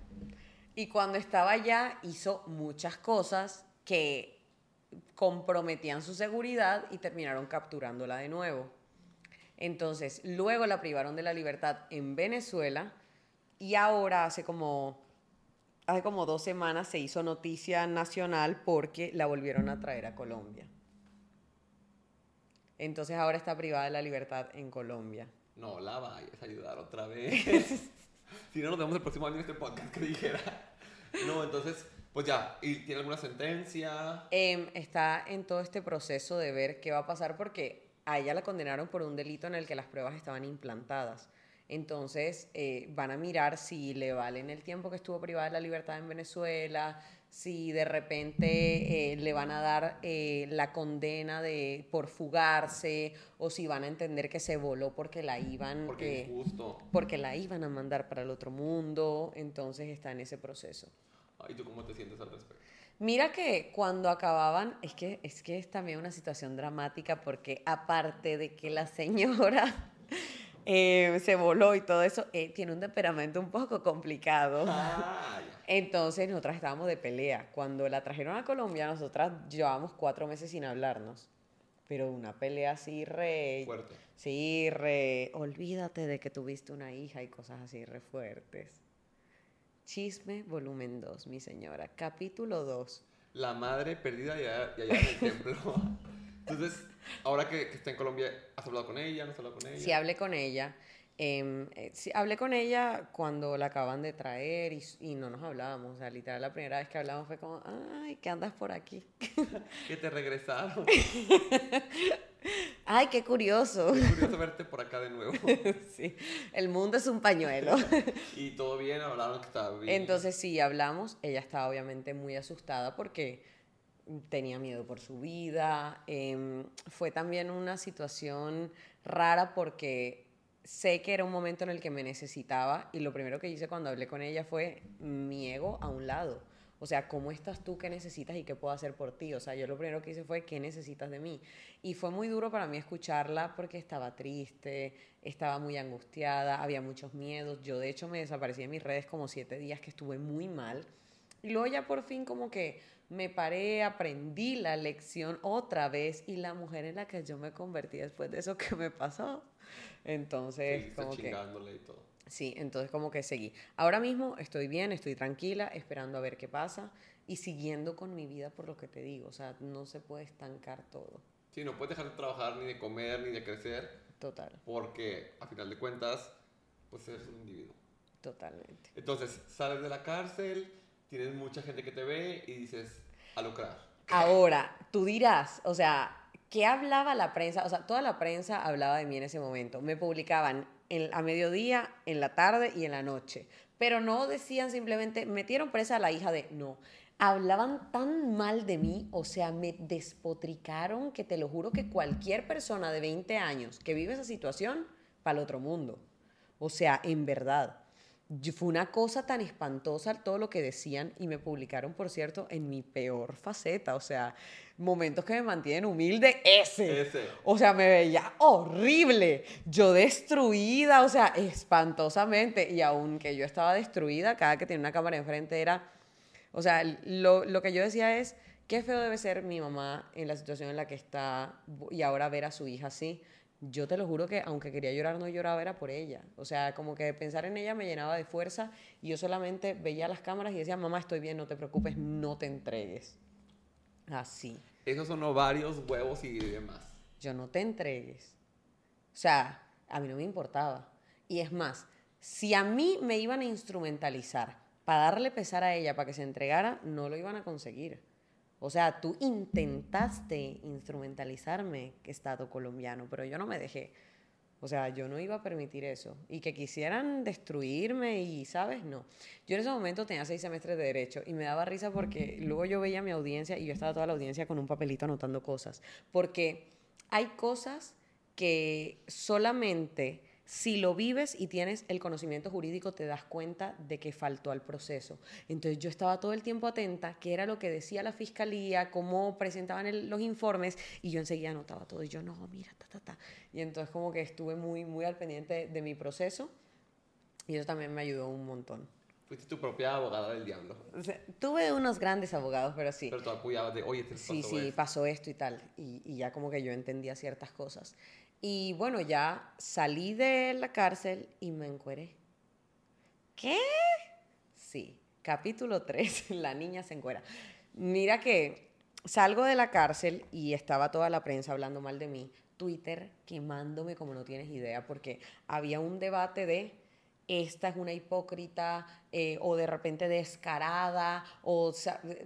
Y cuando estaba allá hizo muchas cosas que comprometían su seguridad y terminaron capturándola de nuevo. Entonces, luego la privaron de la libertad en Venezuela Y ahora hace como, hace como dos semanas se hizo noticia nacional porque la volvieron a traer a Colombia. Entonces ahora está privada de la libertad en Colombia. No la vayas a ayudar otra vez. si no, nos vemos el próximo año en este podcast que dijera. No, entonces, pues ya. ¿Y tiene alguna sentencia? Em, está en todo este proceso de ver qué va a pasar porque a ella la condenaron por un delito en el que las pruebas estaban implantadas. Entonces eh, van a mirar si le valen el tiempo que estuvo privada de la libertad en Venezuela, si de repente eh, le van a dar eh, la condena de por fugarse o si van a entender que se voló porque la iban Porque la iban a mandar para el otro mundo. Entonces está en ese proceso. ¿Y tú cómo te sientes al respecto? Mira que cuando acababan, es que, es que es también una situación dramática porque aparte de que la señora eh, se voló y todo eso, eh, tiene un temperamento un poco complicado. Entonces nosotras estábamos de pelea. Cuando la trajeron a Colombia, nosotras llevábamos cuatro meses sin hablarnos. Pero una pelea así re... Fuerte. Sí, re... Olvídate de que tuviste una hija y cosas así re fuertes. Chisme, volumen 2, mi señora. Capítulo 2. La madre perdida y allá, y allá en el templo. Entonces, ahora que, que está en Colombia, ¿has hablado con ella? ¿No has hablado con ella? Sí, hablé con ella. em, eh, sí, hablé con ella cuando la acaban de traer y, no nos hablábamos. O sea, literal, la primera vez que hablamos fue como, ay, ¿qué andas por aquí? Que te regresaron. Ay, qué curioso. Qué curioso verte por acá de nuevo. sí, el mundo es un pañuelo. Y todo bien, hablaron que estaba bien. Entonces sí, hablamos. Ella estaba obviamente muy asustada porque tenía miedo por su vida. Em, fue también una situación rara porque sé que era un momento en el que me necesitaba y lo primero que hice cuando hablé con ella fue mi ego a un lado. O sea, ¿cómo estás tú? ¿Qué necesitas y qué puedo hacer por ti? O sea, yo lo primero que hice fue, ¿qué necesitas de mí? Y fue muy duro para mí escucharla porque estaba triste, estaba muy angustiada, había muchos miedos. Yo, de hecho, me desaparecí de mis redes como siete días que estuve muy mal. Y luego ya por fin como que me paré, aprendí la lección otra vez y la mujer en la que yo me convertí después de eso que me pasó. Entonces, Seguiste como que... chingándole y todo. Sí, entonces como que seguí. Ahora mismo estoy bien, estoy tranquila, esperando a ver qué pasa y siguiendo con mi vida por lo que te digo. O sea, no se puede estancar todo. Sí, no puedes dejar de trabajar, ni de comer, ni de crecer, Total, porque a final de cuentas, pues eres un individuo. totalmente. Entonces, sales de la cárcel, tienes mucha gente que te ve y dices, a lucrar. Ahora, tú dirás, o sea, ¿qué hablaba la prensa? O sea, toda la prensa hablaba de mí en ese momento. Me publicaban en- a mediodía, en la tarde y en la noche. Pero no decían simplemente, metieron presa a la hija de... No. Hablaban tan mal de mí, o sea, me despotricaron que te lo juro que cualquier persona de 20 años que vive esa situación, para el otro mundo. O sea, en verdad. Fue una cosa tan espantosa todo lo que decían y me publicaron, por cierto, en mi peor faceta. O sea, momentos que me mantienen humilde, ese. Ese. O sea, me veía horrible. Yo destruida, o sea, espantosamente. Y aunque yo estaba destruida, cada que tenía una cámara enfrente era... O sea, lo, lo que yo decía es, qué feo debe ser mi mamá en la situación en la que está y ahora ver a su hija así. Yo te lo juro que aunque quería llorar, no lloraba, era por ella. O sea, como que pensar en ella me llenaba de fuerza y yo solamente veía las cámaras y decía, mamá, estoy bien, no te preocupes, no te entregues. Así, Esos son ovarios, huevos y demás. yo no te entregues. O sea, a mí no me importaba. Y es más, si a mí me iban a instrumentalizar para darle pesar a ella para que se entregara, no lo iban a conseguir. O sea, tú intentaste instrumentalizarme, Estado colombiano, pero yo no me dejé. O sea, yo no iba a permitir eso. Y que quisieran destruirme y, ¿sabes? No. Yo en ese momento tenía seis semestres de derecho y me daba risa porque luego yo veía a mi audiencia y yo estaba toda la audiencia con un papelito anotando cosas. Porque hay cosas que solamente si lo vives y tienes el conocimiento jurídico te das cuenta de que faltó al proceso. Entonces yo estaba todo el tiempo atenta, qué era lo que decía la fiscalía, cómo presentaban el- los informes y yo enseguida anotaba todo y yo no, mira, ta, ta, ta. Y entonces como que estuve muy, muy al pendiente de mi proceso y eso también me ayudó un montón. Fuiste tu propia abogada del diablo. O sea, tuve unos grandes abogados, pero sí. Pero tú apoyabas de, oye, te pasó Sí, sí, esto". pasó esto y tal. Y, y ya como que yo entendía ciertas cosas. Y bueno, ya salí de la cárcel y me encueré. ¿qué? Sí, capítulo 3, la niña se encuera. Mira que salgo de la cárcel y estaba toda la prensa hablando mal de mí, Twitter quemándome como no tienes idea, porque había un debate de esta es una hipócrita eh, o de repente descarada, o,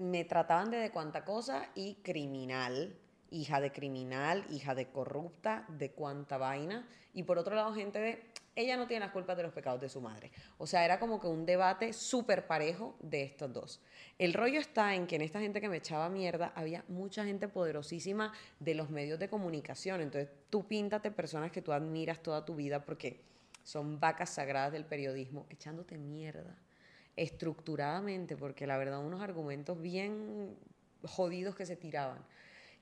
me trataban de de cuánta cosa y criminal, hija de criminal, hija de corrupta, de cuánta vaina, y por otro lado gente de ella no tiene las culpas de los pecados de su madre. O sea, era como que un debate súper parejo de estos dos. El rollo está en que en esta gente que me echaba mierda había mucha gente poderosísima de los medios de comunicación. Entonces, tú píntate personas que tú admiras toda tu vida porque son vacas sagradas del periodismo, echándote mierda estructuradamente, porque la verdad, unos argumentos bien jodidos que se tiraban.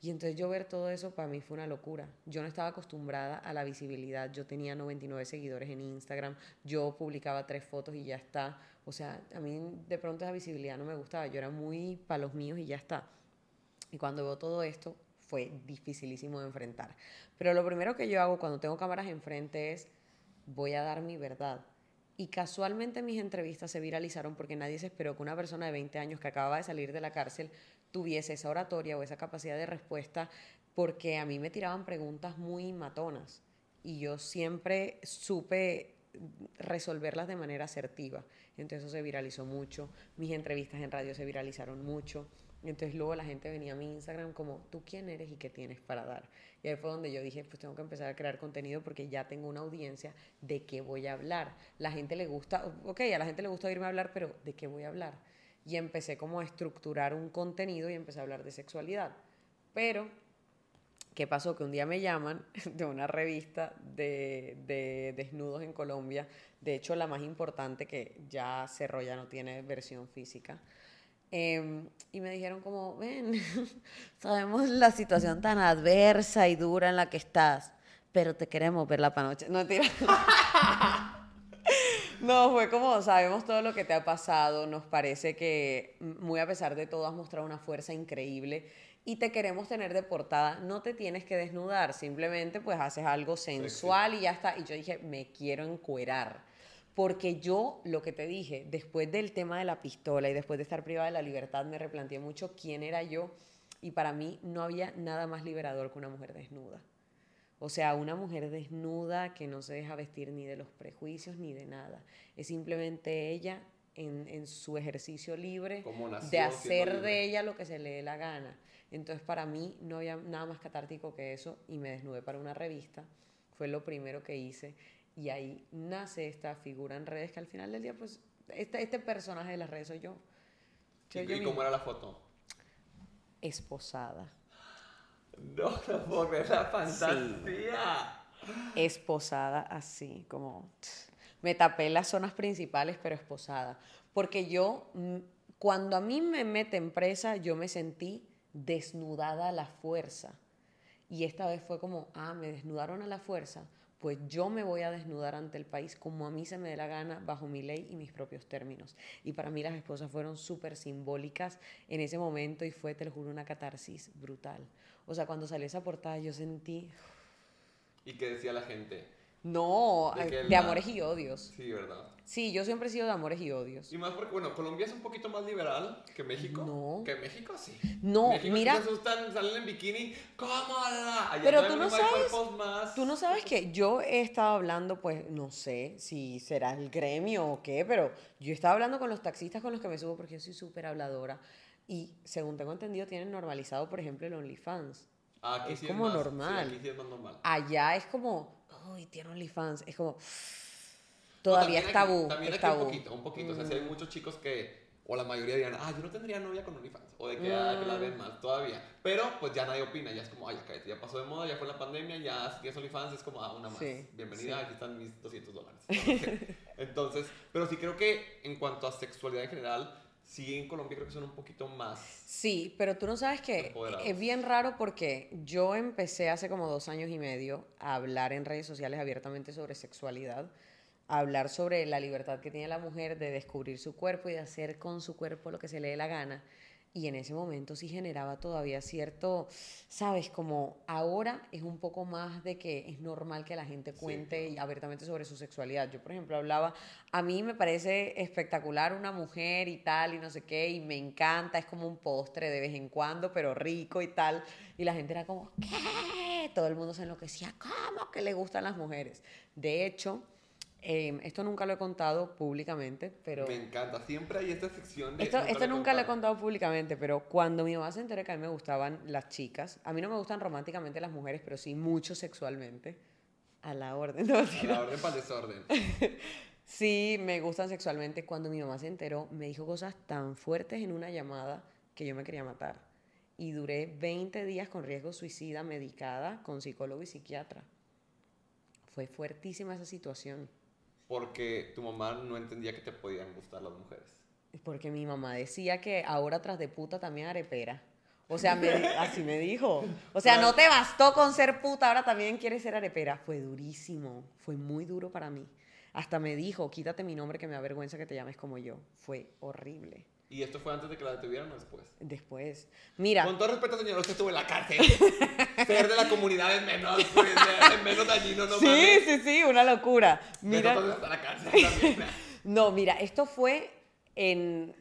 Y entonces yo ver todo eso para mí fue una locura. Yo no estaba acostumbrada a la visibilidad. Yo tenía 99 seguidores en Instagram, yo publicaba tres fotos y ya está. O sea, a mí de pronto esa visibilidad no me gustaba. Yo era muy para los míos y ya está. Y cuando veo todo esto, fue dificilísimo de enfrentar. Pero lo primero que yo hago cuando tengo cámaras enfrente es, voy a dar mi verdad. Y casualmente mis entrevistas se viralizaron porque nadie se esperó que una persona de 20 años que acababa de salir de la cárcel tuviese esa oratoria o esa capacidad de respuesta, porque a mí me tiraban preguntas muy matonas y yo siempre supe resolverlas de manera asertiva. Entonces eso se viralizó mucho, mis entrevistas en radio se viralizaron mucho. Entonces luego la gente venía a mi Instagram como, ¿tú quién eres y qué tienes para dar? Y ahí fue donde yo dije, pues tengo que empezar a crear contenido porque ya tengo una audiencia de qué voy a hablar. La gente le gusta, ok, a la gente le gusta oírme hablar, pero ¿de qué voy a hablar? Y empecé como a estructurar un contenido y empecé a hablar de sexualidad. Pero, ¿qué pasó? Que un día me llaman de una revista de, desnudos en Colombia, de hecho la más importante que ya cerró, ya no tiene versión física. Em, y me dijeron como, ven, sabemos la situación tan adversa y dura en la que estás, pero te queremos ver la panoche. No, tira. No, fue como, sabemos todo lo que te ha pasado, nos parece que muy a pesar de todo has mostrado una fuerza increíble y te queremos tener de portada. No te tienes que desnudar, simplemente pues haces algo sensual y ya está. Y yo dije, me quiero encuerar. Porque yo, lo que te dije, después del tema de la pistola y después de estar privada de la libertad, me replanteé mucho quién era yo y para mí no había nada más liberador que una mujer desnuda. O sea, una mujer desnuda que no se deja vestir ni de los prejuicios ni de nada. Es simplemente ella en, su ejercicio libre de hacer de ella lo que se le dé la gana. Entonces, para mí no había nada más catártico que eso y me desnudé para una revista. Fue lo primero que hice y ahí nace esta figura en redes que al final del día, pues, este, este personaje de las redes soy yo. ¿Y cómo era la foto? Esposada. No, no puedo la fantasía. Esposada así, como... Me tapé las zonas principales, pero esposada. Porque yo, mm, cuando a mí me meten presa, yo me sentí desnudada a la fuerza. Y esta vez fue como, ah, me desnudaron a la fuerza, pues yo me voy a desnudar ante el país como a mí se me dé la gana, bajo mi ley y mis propios términos. Y para mí las esposas fueron súper simbólicas en ese momento y fue, te lo juro, una catarsis brutal. O sea, cuando salió esa portada yo sentí... ¿Y qué decía la gente? No, de, amores y odios. Sí, ¿verdad? Sí, yo siempre he sido de amores y odios. Y más porque, bueno, Colombia es un poquito más liberal que México. No. Que México, sí. No, México mira. Se asustan, salen en bikini. ¿Cómo? Allá Pero tú no sabes. Más. Tú no sabes que yo he estado hablando, pues, no sé si será el gremio o qué, pero yo he estado hablando con los taxistas con los que me subo porque yo soy súper habladora. Y según tengo entendido, tienen normalizado, por ejemplo, el OnlyFans. Ah, aquí es como normal. Sí, aquí es más normal. Allá es como, uy, tiene OnlyFans. Es como, todavía es tabú. También es tabú. un poquito, un poquito. O sea, si hay mm. muchos chicos que, o la mayoría dirán, ah, yo no tendría novia con OnlyFans. O de que, ah, que la ven mm. mal, todavía. Pero, pues ya nadie opina. Ya es como, ay, ya cállate, ya pasó de moda, ya fue la pandemia, ya si tienes OnlyFans es como, ah, una más. Bienvenida, aquí están mis 200 dólares. Entonces, pero sí creo que en cuanto a sexualidad en general sí en Colombia creo que son un poquito más. Sí, pero tú no sabes que es bien raro porque yo empecé hace como dos años y medio a hablar en redes sociales abiertamente sobre sexualidad, a hablar sobre la libertad que tiene la mujer de descubrir su cuerpo y de hacer con su cuerpo lo que se le dé la gana. Y en ese momento sí generaba todavía cierto, sabes, como ahora es un poco más de que es normal que la gente cuente y abiertamente sobre su sexualidad. Yo, por ejemplo, hablaba, a mí me parece espectacular una mujer y tal y no sé qué, y me encanta, es como un postre de vez en cuando, pero rico y tal. Y la gente era como, ¿qué? Todo el mundo se enloquecía, ¿cómo que le gustan las mujeres? De hecho, Em, esto nunca lo he contado públicamente, pero... Me encanta, siempre hay esta sección de... Esto nunca, esto lo, nunca lo he contado públicamente, pero cuando mi mamá se enteró que a mí me gustaban las chicas, a mí no me gustan románticamente las mujeres, pero sí mucho sexualmente, a la orden. No, a la orden para el desorden. sí, me gustan sexualmente. Cuando mi mamá se enteró, me dijo cosas tan fuertes en una llamada que yo me quería matar. Y duré 20 días con riesgo suicida, medicada, con psicólogo y psiquiatra. Fue fuertísima esa situación porque tu mamá no entendía que te podían gustar las mujeres. Porque mi mamá decía que ahora tras de puta también arepera. O sea, así me dijo. O sea, no te bastó con ser puta, ahora también quieres ser arepera. Fue durísimo, fue muy duro para mí. Hasta me dijo, quítate mi nombre que me avergüenza que te llames como yo. Fue horrible. ¿Y esto fue antes de que la detuvieran o después? Después. Mira. Con todo respeto, señor, usted estuvo en la cárcel. Ser de la comunidad es menos, pues, menos dañino, ¿no? Sí, sí, sí, una locura. Mira. la cárcel también. no, mira, esto fue en.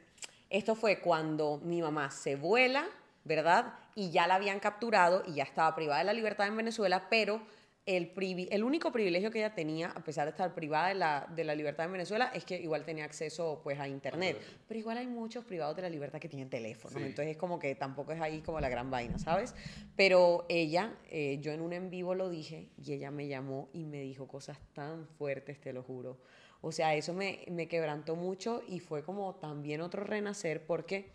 Esto fue cuando mi mamá se vuela, ¿verdad? Y ya la habían capturado y ya estaba privada de la libertad en Venezuela, pero el, el único privilegio que ella tenía, a pesar de estar privada de la, de la libertad en Venezuela, es que igual tenía acceso pues, a Internet. Pero igual hay muchos privados de la libertad que tienen teléfono. Entonces es como que tampoco es ahí como la gran vaina, ¿sabes? Pero ella, eh, yo en un en vivo lo dije y ella me llamó y me dijo cosas tan fuertes, te lo juro. O sea, eso me, me quebrantó mucho y fue como también otro renacer porque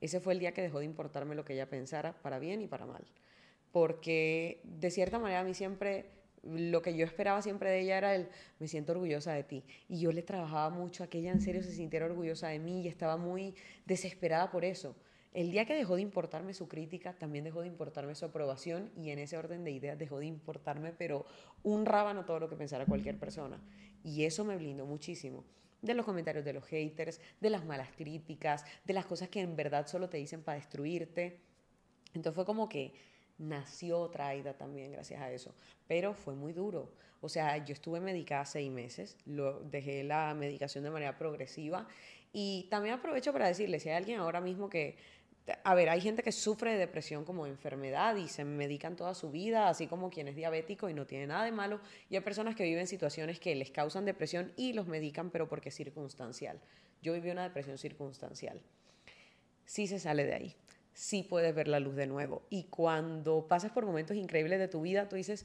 ese fue el día que dejó de importarme lo que ella pensara, para bien y para mal porque de cierta manera a mí siempre, lo que yo esperaba siempre de ella era el, me siento orgullosa de ti. Y yo le trabajaba mucho a que ella en serio se sintiera orgullosa de mí y estaba muy desesperada por eso. El día que dejó de importarme su crítica, también dejó de importarme su aprobación y en ese orden de ideas dejó de importarme, pero un rábano todo lo que pensara cualquier persona. Y eso me blindó muchísimo de los comentarios de los haters, de las malas críticas, de las cosas que en verdad solo te dicen para destruirte. Entonces fue como que nació traída también gracias a eso, pero fue muy duro. O sea, yo estuve medicada seis meses, lo, dejé la medicación de manera progresiva y también aprovecho para decirle, si hay alguien ahora mismo que, a ver, hay gente que sufre de depresión como enfermedad y se medican toda su vida, así como quien es diabético y no tiene nada de malo, y hay personas que viven situaciones que les causan depresión y los medican, pero porque es circunstancial. Yo viví una depresión circunstancial. Sí se sale de ahí sí puedes ver la luz de nuevo. Y cuando pasas por momentos increíbles de tu vida, tú dices,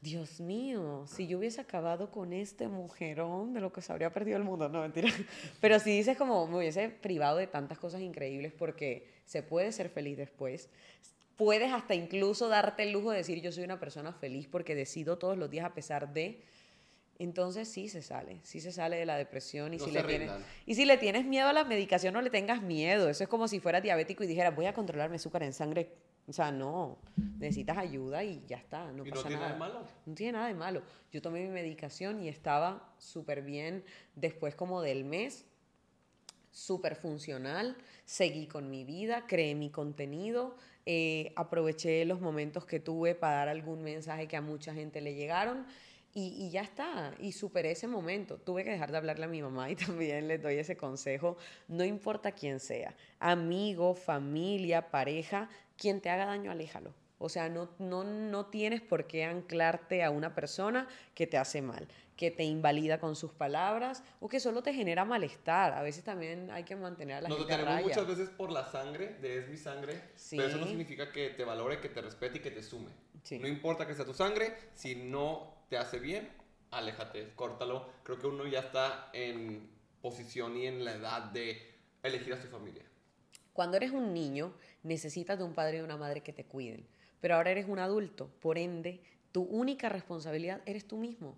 Dios mío, si yo hubiese acabado con este mujerón, de lo que se habría perdido el mundo, no, mentira. Pero si dices como, me hubiese privado de tantas cosas increíbles porque se puede ser feliz después. Puedes hasta incluso darte el lujo de decir, yo soy una persona feliz porque decido todos los días a pesar de entonces sí se sale, sí se sale de la depresión y, si le tienes, y si le tienes miedo a la medicación no le tengas miedo, eso es como si fueras diabético y dijeras voy a controlar mi azúcar en sangre, o sea, no, necesitas ayuda y ya está, no pasa tiene nada. de malo? No tiene nada de malo. Yo tomé mi medicación y estaba súper bien después como del mes, súper funcional, seguí con mi vida, creé mi contenido, eh, aproveché los momentos que tuve para dar algún mensaje que a mucha gente le llegaron y, ya está, y superé ese momento. Tuve que dejar de hablarle a mi mamá y también le doy ese consejo, no importa quién sea, amigo, familia, pareja, quien te haga daño, aléjalo. O sea, no, no, no tienes por qué anclarte a una persona que te hace mal, que te invalida con sus palabras o que solo te genera malestar. A veces también hay que mantener a la Nos gente tenemos muchas veces por la sangre, de es mi sangre, pero eso no significa que te valore, que te respete y que te sume. No importa que sea tu sangre, si no te hace bien, aléjate, córtalo. Creo que uno ya está en posición y en la edad de elegir a su familia. Cuando eres un niño, necesitas de un padre y una madre que te cuiden. Pero ahora eres un adulto, por ende, tu única responsabilidad eres tú mismo.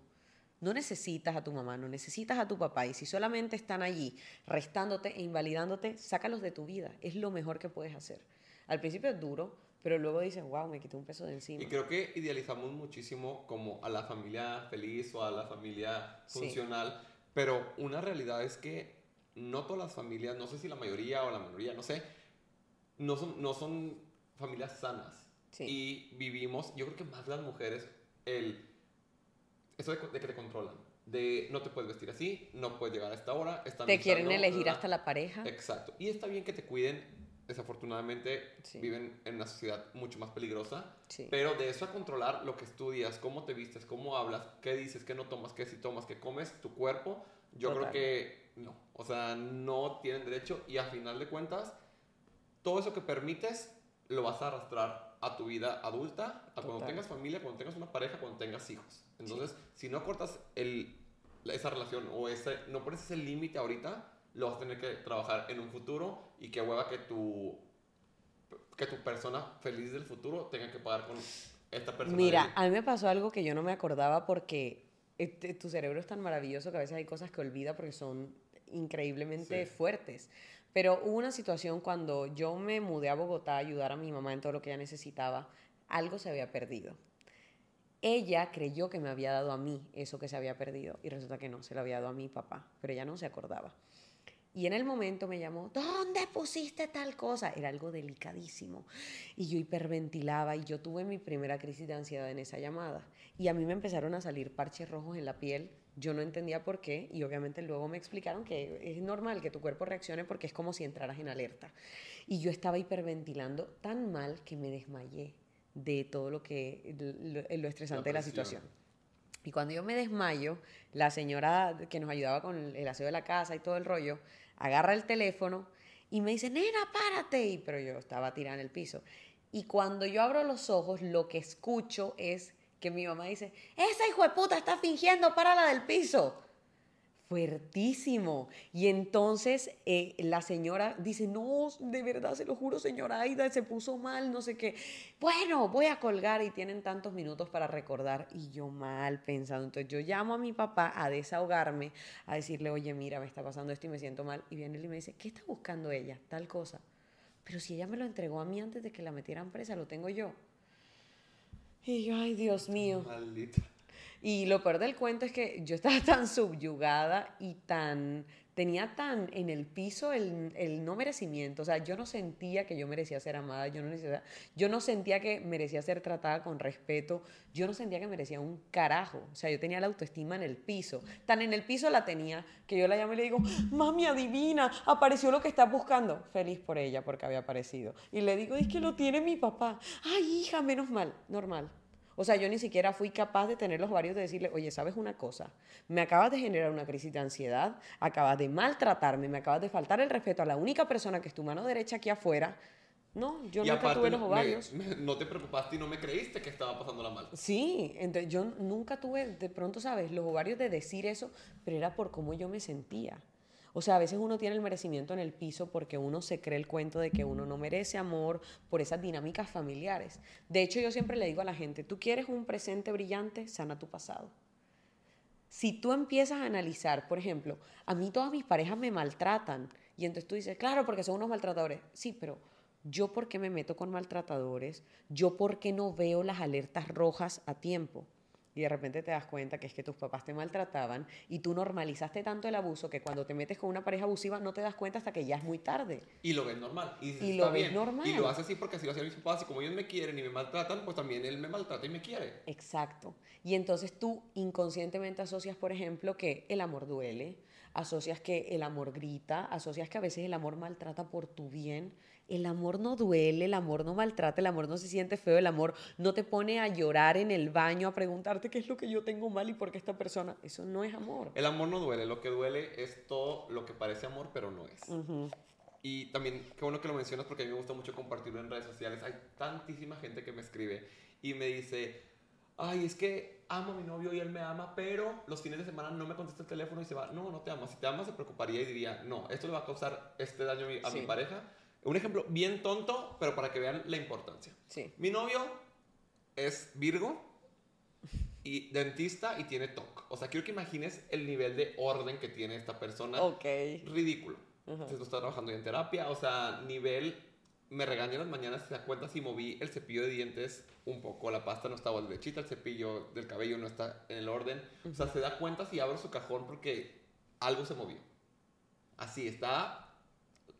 No necesitas a tu mamá, no necesitas a tu papá. Y si solamente están allí restándote e invalidándote, sácalos de tu vida. Es lo mejor que puedes hacer. Al principio es duro, pero luego dices, wow, me quité un peso de encima. Y creo que idealizamos muchísimo como a la familia feliz o a la familia funcional, pero una realidad es que no todas las familias, no sé si la mayoría o la minoría, no sé, no son, no son familias sanas. Sí. Y vivimos, yo creo que más las mujeres, el, eso de, de que te controlan. De no te puedes vestir así, no puedes llegar a esta hora. Esta Te quieren no, elegir hasta la pareja. Exacto. Y está bien que te cuiden. Desafortunadamente, Sí. viven en una sociedad mucho más peligrosa. Sí. Pero de eso a controlar lo que estudias, cómo te vistes, cómo hablas, qué dices, qué no tomas, qué si tomas, qué comes, tu cuerpo, yo Total. creo que no. O sea, no tienen derecho y a final de cuentas, todo eso que permites lo vas a arrastrar a tu vida adulta, a cuando tengas familia, cuando tengas una pareja, cuando tengas hijos. Entonces, si no cortas el, esa relación o ese, no pones ese límite ahorita, lo vas a tener que trabajar en un futuro y que hueva que tu, que tu persona feliz del futuro tenga que pagar con esta persona. Mira, a mí me pasó algo que yo no me acordaba porque este, tu cerebro es tan maravilloso que a veces hay cosas que olvida porque son increíblemente Sí. fuertes. Pero hubo una situación cuando yo me mudé a Bogotá a ayudar a mi mamá en todo lo que ella necesitaba, algo se había perdido. Ella creyó que me había dado a mí eso que se había perdido y resulta que no, se lo había dado a mi papá, pero ella no se acordaba. Y en el momento me llamó, ¿dónde pusiste tal cosa? Era algo delicadísimo. Y yo hiperventilaba y yo tuve mi primera crisis de ansiedad en esa llamada. Y a mí me empezaron a salir parches rojos en la piel. Yo no entendía por qué y obviamente luego me explicaron que es normal que tu cuerpo reaccione porque es como si entraras en alerta. Y yo estaba hiperventilando tan mal que me desmayé de todo lo que lo, lo estresante de la situación. Y cuando yo me desmayo, la señora que nos ayudaba con el aseo de la casa y todo el rollo, agarra el teléfono y me dice, nena, párate. Pero yo estaba tirada en el piso. Y cuando yo abro los ojos, lo que escucho es que mi mamá dice, esa hijo de puta está fingiendo, párala del piso. Fuertísimo. Y entonces eh, la señora dice, no, de verdad, se lo juro, señora Aida, se puso mal, no sé qué. Bueno, voy a colgar y tienen tantos minutos para recordar. Y yo mal pensando. Entonces yo llamo a mi papá a desahogarme, a decirle, oye, mira, me está pasando esto y me siento mal. Y viene él y me dice, ¿qué está buscando ella? Tal cosa. Pero si ella me lo entregó a mí antes de que la metieran presa, lo tengo yo. Y yo, ay, Dios mío. Maldita. Y lo peor del cuento es que yo estaba tan subyugada y tan tenía tan en el piso el, el no merecimiento. O sea, yo no sentía que yo merecía ser amada, yo no, necesitaba- yo no sentía que merecía ser tratada con respeto, yo no sentía que merecía un carajo. O sea, yo tenía la autoestima en el piso. Tan en el piso la tenía que yo la llamo y le digo, mami, adivina, apareció lo que estás buscando. Feliz por ella porque había aparecido. Y le digo, es que lo tiene mi papá. Ay, hija, menos mal, normal. O sea, yo ni siquiera fui capaz de tener los varios de decirle, oye, ¿sabes una cosa? Me acabas de generar una crisis de ansiedad, acabas de maltratarme, me acabas de faltar el respeto a la única persona que es tu mano derecha aquí afuera. No, yo y nunca aparte, tuve los me- ovarios. me- no te preocupaste y no me creíste que estaba pasándola mal. Sí, entonces yo nunca tuve, de pronto, ¿sabes? Los ovarios de decir eso, pero era por cómo yo me sentía. O sea, a veces uno tiene el merecimiento en el piso porque uno se cree el cuento de que uno no merece amor por esas dinámicas familiares. De hecho, yo siempre le digo a la gente, tú quieres un presente brillante, sana tu pasado. Si tú empiezas a analizar, por ejemplo, a mí todas mis parejas me maltratan y entonces tú dices, claro, porque son unos maltratadores. Sí, pero yo por qué me meto con maltratadores, yo por qué no veo las alertas rojas a tiempo. Y de repente te das cuenta que es que tus papás te maltrataban y tú normalizaste tanto el abuso que cuando te metes con una pareja abusiva no te das cuenta hasta que ya es muy tarde. Y lo ves normal. Y, dices, Y lo "Está ves bien". normal. Y lo hace así porque así lo hacían mis papás. Y como ellos me quieren y me maltratan, pues también él me maltrata y me quiere. Exacto. Y entonces tú inconscientemente asocias, por ejemplo, que el amor duele, asocias que el amor grita, asocias que a veces el amor maltrata por tu bien. El amor no duele, el amor no maltrata, el amor no se siente feo, el amor no te pone a llorar en el baño, a preguntarte qué es lo que yo tengo mal y por qué esta persona. Eso no es amor. El amor no duele. Lo que duele es todo lo que parece amor, pero no es. Ujú. Y también, qué bueno que lo mencionas porque a mí me gusta mucho compartirlo en redes sociales. Hay tantísima gente que me escribe y me dice, ay, es que amo a mi novio y él me ama, pero los fines de semana no me contesta el teléfono y se va. No, no te ama. Si te ama, se preocuparía y diría, no, esto le va a causar este daño a mi, a mi Sí. pareja. Un ejemplo bien tonto, pero para que vean la importancia. Sí. Mi novio es Virgo y dentista y tiene TOC. O sea, quiero que imagines el nivel de orden que tiene esta persona Ok. ridículo. Ajá. Entonces, no está trabajando en terapia, o sea, nivel, me regaña en las mañanas, se da cuenta si moví el cepillo de dientes un poco, la pasta no estaba derechita, el cepillo del cabello no está en el orden, o sea, se da cuenta si abro su cajón porque algo se movió. Así, está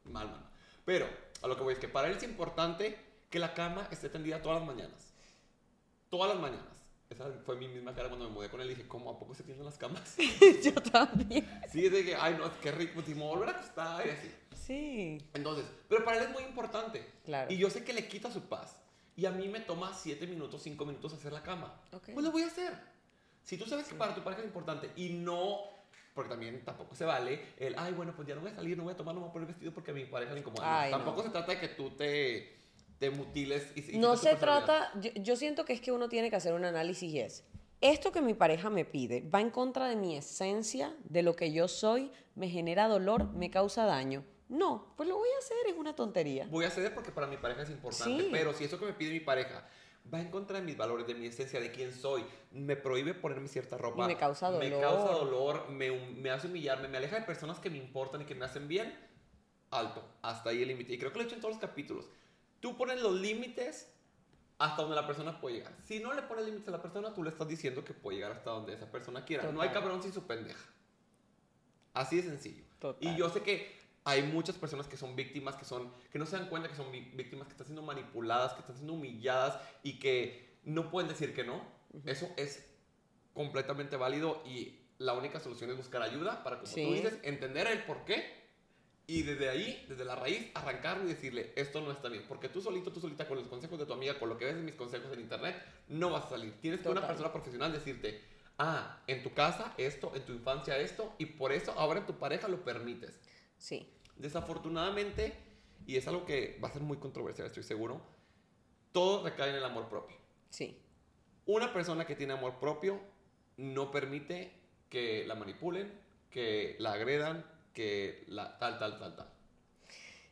mal, mal. Pero A lo que voy es que para él es importante que la cama esté tendida todas las mañanas. Todas las mañanas. Esa fue mi misma cara cuando me mudé con él. Dije, ¿cómo? ¿A poco se tienden las camas? Yo también. Sí, es de que, ay, no, qué rico, pues, me voy a volver a acostar y así. Sí. Entonces, pero para él es muy importante. Claro. Y yo sé que le quita su paz. Y a mí me toma 7 minutos, 5 minutos hacer la cama. Ok. Pues lo voy a hacer. Si tú sabes que para tu pareja es importante y no, porque también tampoco se vale el, ay, bueno, pues ya no voy a salir, no voy a tomar, no me voy a poner vestido porque a mi pareja le incomoda. Ay, tampoco no. se trata de que tú te, te mutiles y y No se trata, yo, yo siento que es que uno tiene que hacer un análisis y es, esto que mi pareja me pide va en contra de mi esencia, de lo que yo soy, me genera dolor, me causa daño. No, pues lo voy a hacer, es una tontería. Voy a ceder porque para mi pareja es importante, Sí. pero si eso que me pide mi pareja va en contra de mis valores, de mi esencia, de quién soy, me prohíbe ponerme cierta ropa. Y me causa Me dolor. causa dolor, me, me hace humillarme, me aleja de personas que me importan y que me hacen bien. Alto, hasta ahí el límite. Y creo que lo he hecho en todos los capítulos. Tú pones los límites hasta donde la persona puede llegar. Si no le pones límites a la persona, tú le estás diciendo que puede llegar hasta donde esa persona quiera. No hay Total. cabrón sin su pendeja. Así de sencillo. Total. Y yo sé que hay muchas personas que son víctimas, que, son, que no se dan cuenta que son víctimas, que están siendo manipuladas, que están siendo humilladas y que no pueden decir que no. Eso es completamente válido y la única solución es buscar ayuda para, como Sí. tú dices, entender el por qué y desde ahí, desde la raíz, arrancarlo y decirle, esto no está bien. Porque tú solito, tú solita, con los consejos de tu amiga, con lo que ves en mis consejos en internet, no vas a salir. Tienes que una Total. persona profesional decirte, ah, en tu casa esto, en tu infancia esto, y por eso ahora en tu pareja lo permites. Sí, Desafortunadamente, y es algo que va a ser muy controversial, estoy seguro, todo recae en el amor propio. sí. Una persona que tiene amor propio no permite que la manipulen, que la agredan, que la tal, tal, tal, tal.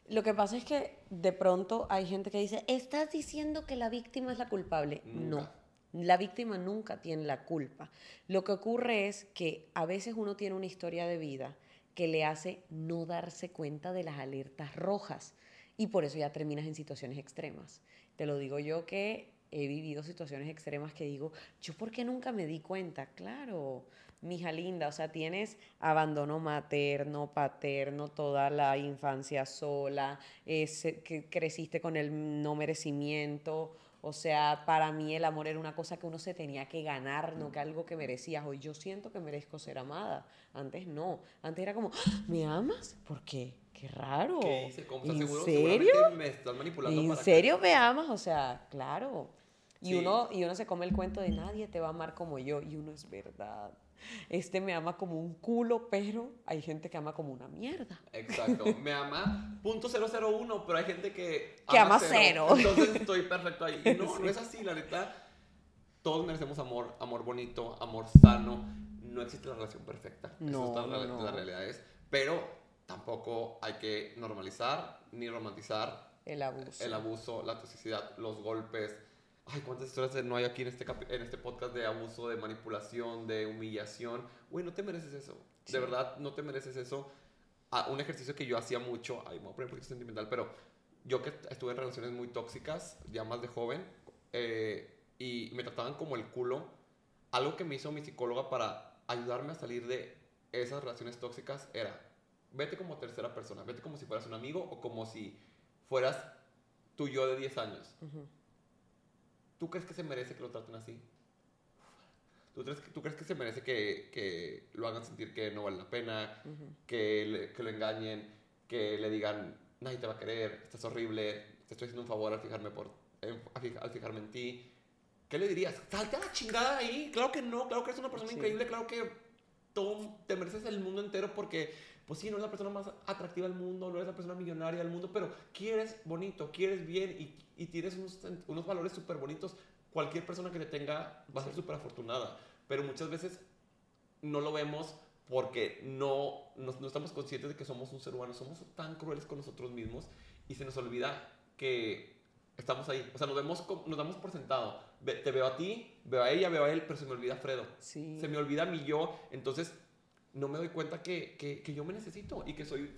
Lo que pasa es que de pronto hay gente que dice, ¿estás diciendo que la víctima es la culpable? Nunca. No, la víctima nunca tiene la culpa. Lo que ocurre es que a veces uno tiene una historia de vida que le hace no darse cuenta de las alertas rojas y por eso ya terminas en situaciones extremas. Te lo digo yo que he vivido situaciones extremas que digo, ¿yo por qué nunca me di cuenta? Claro, mija linda, o sea, tienes abandono materno, paterno, toda la infancia sola, ese- que creciste con el no merecimiento. O sea, para mí el amor era una cosa que uno se tenía que ganar, no que algo que merecías. Hoy yo siento que merezco ser amada. Antes no. Antes era como, "¡Ah! ¿me amas? ¿Por qué? Qué raro. ¿Qué ¿En seguro? serio? Me estás manipulando ¿En para serio me amas? O sea, claro. Y, Sí. uno, y uno se come el cuento de nadie te va a amar como yo. Y uno es verdad. Este me ama como un culo, pero hay gente que ama como una mierda. Exacto. Me ama punto .001, pero hay gente que... Que ama cero. Entonces estoy perfecto ahí. Y no, no es así, la neta. Todos merecemos amor, amor bonito, amor sano. No existe la relación perfecta. No, Eso está no. la realidad es. Pero tampoco hay que normalizar ni romantizar El abuso. el abuso, la toxicidad, los golpes. Ay, cuántas historias no hay aquí en este, en este podcast de abuso, de manipulación, de humillación. Güey, no te mereces eso. Sí. De verdad, no te mereces eso. Ah, un ejercicio que yo hacía mucho, ay, me voy a poner un poquito sentimental, pero yo que estuve en relaciones muy tóxicas, ya más de joven, eh, y me trataban como el culo, algo que me hizo mi psicóloga para ayudarme a salir de esas relaciones tóxicas era, vete como tercera persona, vete como si fueras un amigo o como si fueras tu yo de 10 años. Ujú. ¿Tú crees que se merece que lo traten así? ¿Tú crees que, tú crees que se merece que, que lo hagan sentir que no vale la pena, Ujú. que, le- que lo engañen, que le digan, nadie te va a querer, estás horrible, te estoy haciendo un favor al fijarme, por, al fijarme en ti? ¿Qué le dirías? Salte a la chingada ahí. Claro que no, claro que eres una persona Sí. increíble, claro que todo, te mereces el mundo entero porque, pues sí, no es la persona más atractiva del mundo, no eres la persona millonaria del mundo, pero quieres bonito, quieres bien y, y tienes unos, unos valores súper bonitos. Cualquier persona que te tenga va a ser súper afortunada, pero muchas veces no lo vemos porque no, no, no estamos conscientes de que somos un ser humano, somos tan crueles con nosotros mismos y se nos olvida que estamos ahí. O sea, nos, vemos, nos damos por sentado. Te veo a ti, veo a ella, veo a él, pero se me olvida Fredo. Sí. Se me olvida mi yo, entonces no me doy cuenta que, que, que yo me necesito y que soy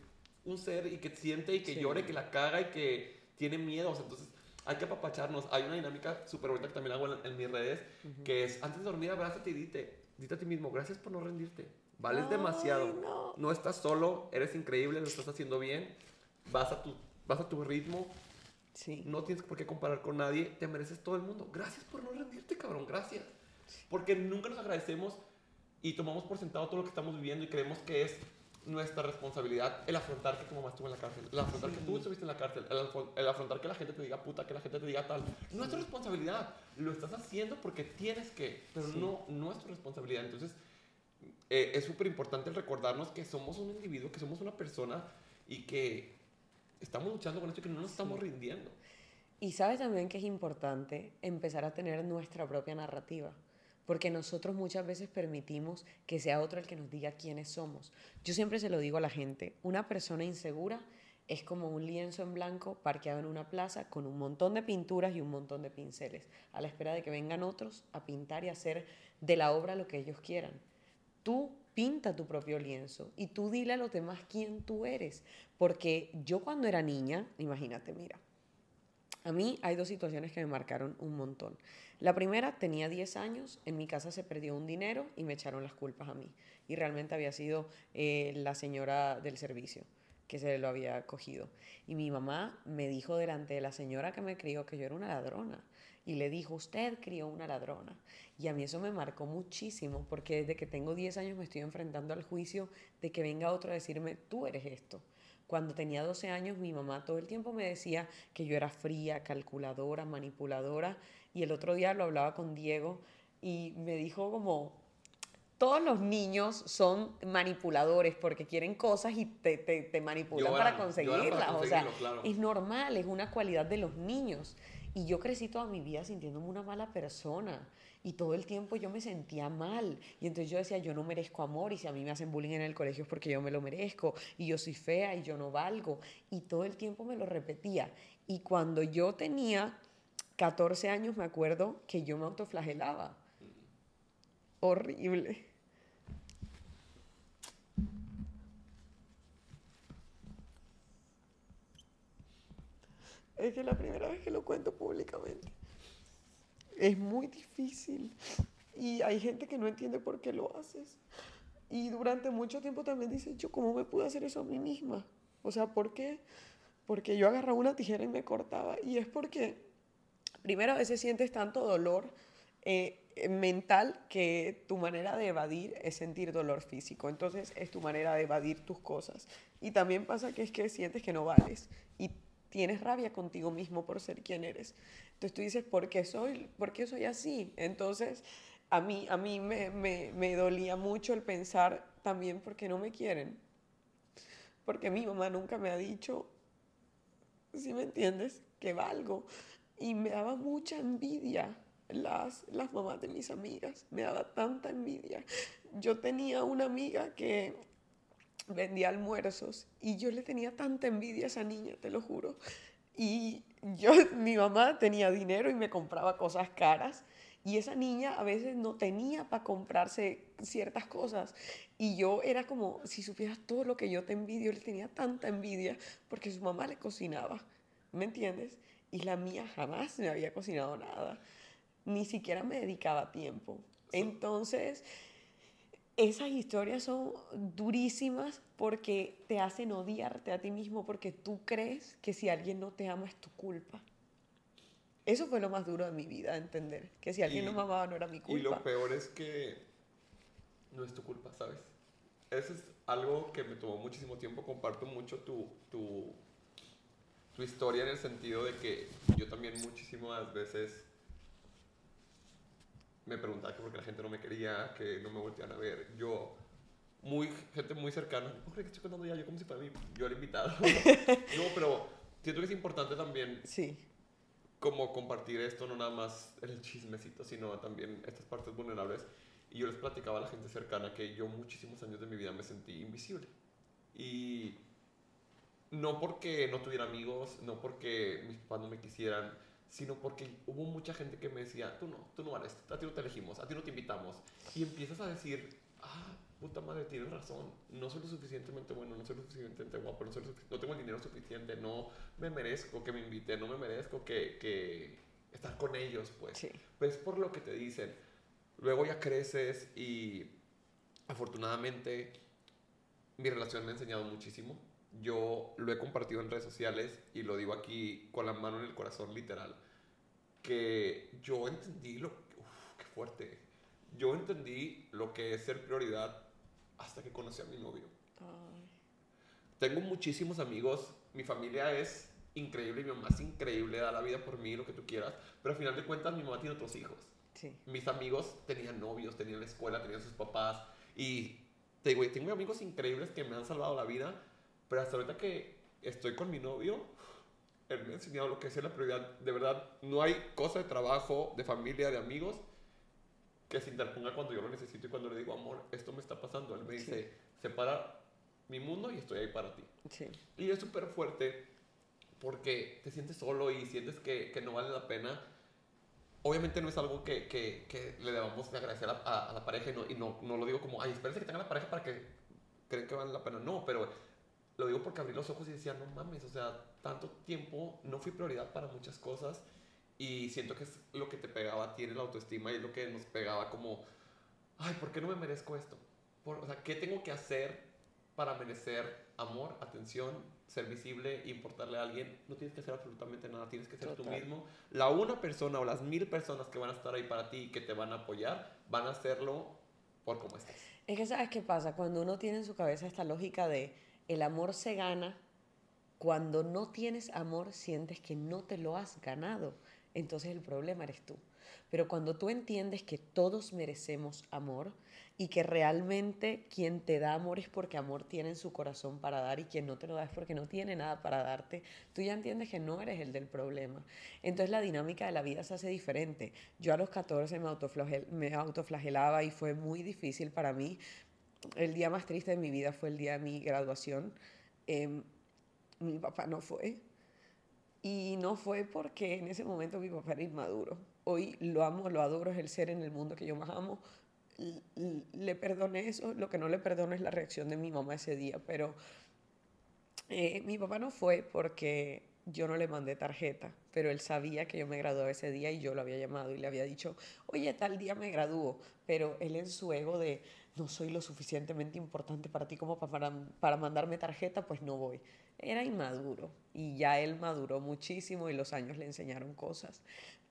un ser y que siente y que Sí. que la caga y que tiene miedos. Entonces hay que apapacharnos. Hay una dinámica súper bonita que también hago en, en mis redes, que es antes de dormir abrázate y dite, dite a ti mismo, gracias por no rendirte. Vales Ay, demasiado. no. no estás solo, eres increíble, lo estás haciendo bien. Vas a tu vas a tu ritmo, Sí. no tienes por qué comparar con nadie, te mereces todo el mundo. Gracias por no rendirte, cabrón, gracias. Porque nunca nos agradecemos y tomamos por sentado todo lo que estamos viviendo y creemos que es nuestra responsabilidad el afrontar que tu mamá estuvo en la cárcel, el afrontar que tú estuviste en la cárcel, el, el afrontar que la gente te diga puta, que la gente te diga tal. No es tu responsabilidad, lo estás haciendo porque tienes que, pero Sí. no, no es tu responsabilidad. Entonces, eh, es súper importante recordarnos que somos un individuo, que somos una persona y que estamos luchando con esto y que no nos estamos rindiendo. Y sabes también que es importante empezar a tener nuestra propia narrativa, porque nosotros muchas veces permitimos que sea otro el que nos diga quiénes somos. Yo siempre se lo digo a la gente, una persona insegura es como un lienzo en blanco parqueado en una plaza con un montón de pinturas y un montón de pinceles, a la espera de que vengan otros a pintar y hacer de la obra lo que ellos quieran. Tú pinta tu propio lienzo y tú dile a los demás quién tú eres, porque yo cuando era niña, imagínate, mira, a mí hay dos situaciones que me marcaron un montón. La primera, tenía 10 años, en mi casa se perdió un dinero y me echaron las culpas a mí. Y realmente había sido eh, la señora del servicio que se lo había cogido. Y mi mamá me dijo delante de la señora que me crió que yo era una ladrona. Y le dijo, usted crió una ladrona. Y a mí eso me marcó muchísimo, porque desde que tengo 10 años me estoy enfrentando al juicio de que venga otro a decirme, tú eres esto. Cuando tenía 12 años, mi mamá todo el tiempo me decía que yo era fría, calculadora, manipuladora. Y el otro día lo hablaba con Diego y me dijo como, todos los niños son manipuladores porque quieren cosas y te, te, te manipulan para conseguirlas. o sea, claro. es normal, es una cualidad de los niños. Y yo crecí toda mi vida sintiéndome una mala persona. Y todo el tiempo yo me sentía mal. Y entonces yo decía, yo no merezco amor. Y si a mí me hacen bullying en el colegio es porque yo me lo merezco. Y yo soy fea y yo no valgo. Y todo el tiempo me lo repetía. Y cuando yo tenía 14 años, me acuerdo que yo me autoflagelaba. Horrible. Es que la primera vez que lo cuento públicamente es muy difícil y hay gente que no entiende por qué lo haces. Y durante mucho tiempo también dice, yo cómo me pude hacer eso a mí misma. O sea, ¿por qué? Porque yo agarraba una tijera y me cortaba. Y es porque, primero, a veces sientes tanto dolor eh, eh, mental que tu manera de evadir es sentir dolor físico. Entonces es tu manera de evadir tus cosas. Y también pasa que es que sientes que no vales y tienes rabia contigo mismo por ser quien eres. Entonces tú dices, ¿por qué soy, por qué soy así? Entonces a mí, a mí me, me, me dolía mucho el pensar también por qué no me quieren. Porque mi mamá nunca me ha dicho, si me entiendes, que valgo. Y me daba mucha envidia las, las mamás de mis amigas. Me daba tanta envidia. Yo tenía una amiga que vendía almuerzos y yo le tenía tanta envidia a esa niña, te lo juro. Y yo, mi mamá tenía dinero y me compraba cosas caras y esa niña a veces no tenía para comprarse ciertas cosas. Y yo era como, si supieras todo lo que yo te envidio, le tenía tanta envidia porque su mamá le cocinaba, ¿me entiendes? Y la mía jamás me había cocinado nada, ni siquiera me dedicaba tiempo. Entonces, esas historias son durísimas porque te hacen odiarte a ti mismo porque tú crees que si alguien no te ama es tu culpa. Eso fue lo más duro de mi vida, entender que si alguien Y- no me amaba no era mi Y culpa. lo peor es que no es tu culpa, ¿sabes? Eso es algo que me tomó muchísimo tiempo. Comparto mucho tu, tu, tu historia en el sentido de que yo también muchísimas veces me preguntaba que por qué la gente no me quería, que no me voltean a ver. Yo, muy, gente muy cercana, creo que estoy contando ya, yo como si fuera mí, yo era invitado. no, pero siento que es importante también Sí, como compartir esto, no nada más el chismecito, sino también estas partes vulnerables. Y yo les platicaba a la gente cercana que yo muchísimos años de mi vida me sentí invisible. Y no porque no tuviera amigos, no porque mis papás no me quisieran, sino porque hubo mucha gente que me decía, tú no, tú no vales, a ti no te elegimos, a ti no te invitamos. Y empiezas a decir, ah, puta madre, tienes razón, no soy lo suficientemente bueno, no soy lo suficientemente guapo, no, soy lo no tengo el dinero suficiente, no me merezco que me inviten, no me merezco que, que estar con ellos, pues. sí, Pero es por lo que te dicen. Luego ya creces y afortunadamente mi relación me ha enseñado muchísimo. yo lo he compartido en redes sociales y lo digo aquí con la mano en el corazón literal, que yo entendí lo... Uf, qué fuerte. Yo entendí lo que es ser prioridad hasta que conocí a mi novio. Tengo muchísimos amigos, mi familia es increíble, mi mamá es increíble, da la vida por mí, lo que tú quieras, pero al final de cuentas mi mamá tiene otros hijos. Sí. Mis amigos tenían novios, tenían la escuela, tenían sus papás y te digo, tengo amigos increíbles que me han salvado la vida, pero hasta ahorita que estoy con mi novio, enseñado lo que es la prioridad. De verdad, no hay cosa de trabajo, de familia, de amigos que se interponga cuando yo lo necesito y cuando le digo, amor, esto me está pasando. Él me dice, separa mi mundo y estoy ahí para ti. Sí. Y es súper fuerte porque te sientes solo y sientes que, que, no vale la pena. Obviamente no es algo que, que, que le debamos de agradecer a, a, la pareja y, no, y no, no, lo digo como, ay, espérense que tenga la pareja para que creen que vale la pena. No, pero lo digo porque abrí los ojos y decía, no mames, o sea, tanto tiempo no fui prioridad para muchas cosas y siento que es lo que te pegaba a ti en la autoestima y es lo que nos pegaba como, ay, ¿por qué no me merezco esto? Por, o sea, ¿qué tengo que hacer para merecer amor, atención, ser visible, importarle a alguien? No tienes que hacer absolutamente nada, tienes que ser Total. tú mismo. La una persona o las mil personas que van a estar ahí para ti y que te van a apoyar, van a hacerlo por cómo estás. Es que sabes qué pasa, cuando uno tiene en su cabeza esta lógica de el amor se gana, cuando no tienes amor sientes que no te lo has ganado, entonces el problema eres tú. Pero cuando tú entiendes que todos merecemos amor y que realmente quien te da amor es porque amor tiene en su corazón para dar y quien no te lo da es porque no tiene nada para darte, tú ya entiendes que no eres el del problema. Entonces la dinámica de la vida se hace diferente. Yo a los 14 me, me autoflagelaba y fue muy difícil para mí. El día más triste de mi vida fue el día de mi graduación. Eh, mi papá no fue. Y no fue porque en ese momento mi papá era inmaduro. Hoy lo amo, lo adoro, es el ser en el mundo que yo más amo. Le perdoné eso, lo que no le perdono es la reacción de mi mamá ese día, pero eh, mi papá no fue porque yo no le mandé tarjeta, pero él sabía que yo me graduaba ese día y yo lo había llamado y le había dicho, oye, tal día me gradúo, pero él en su ego de no soy lo suficientemente importante para ti como para, para mandarme tarjeta, pues no voy. Era inmaduro y ya él maduró muchísimo y los años le enseñaron cosas,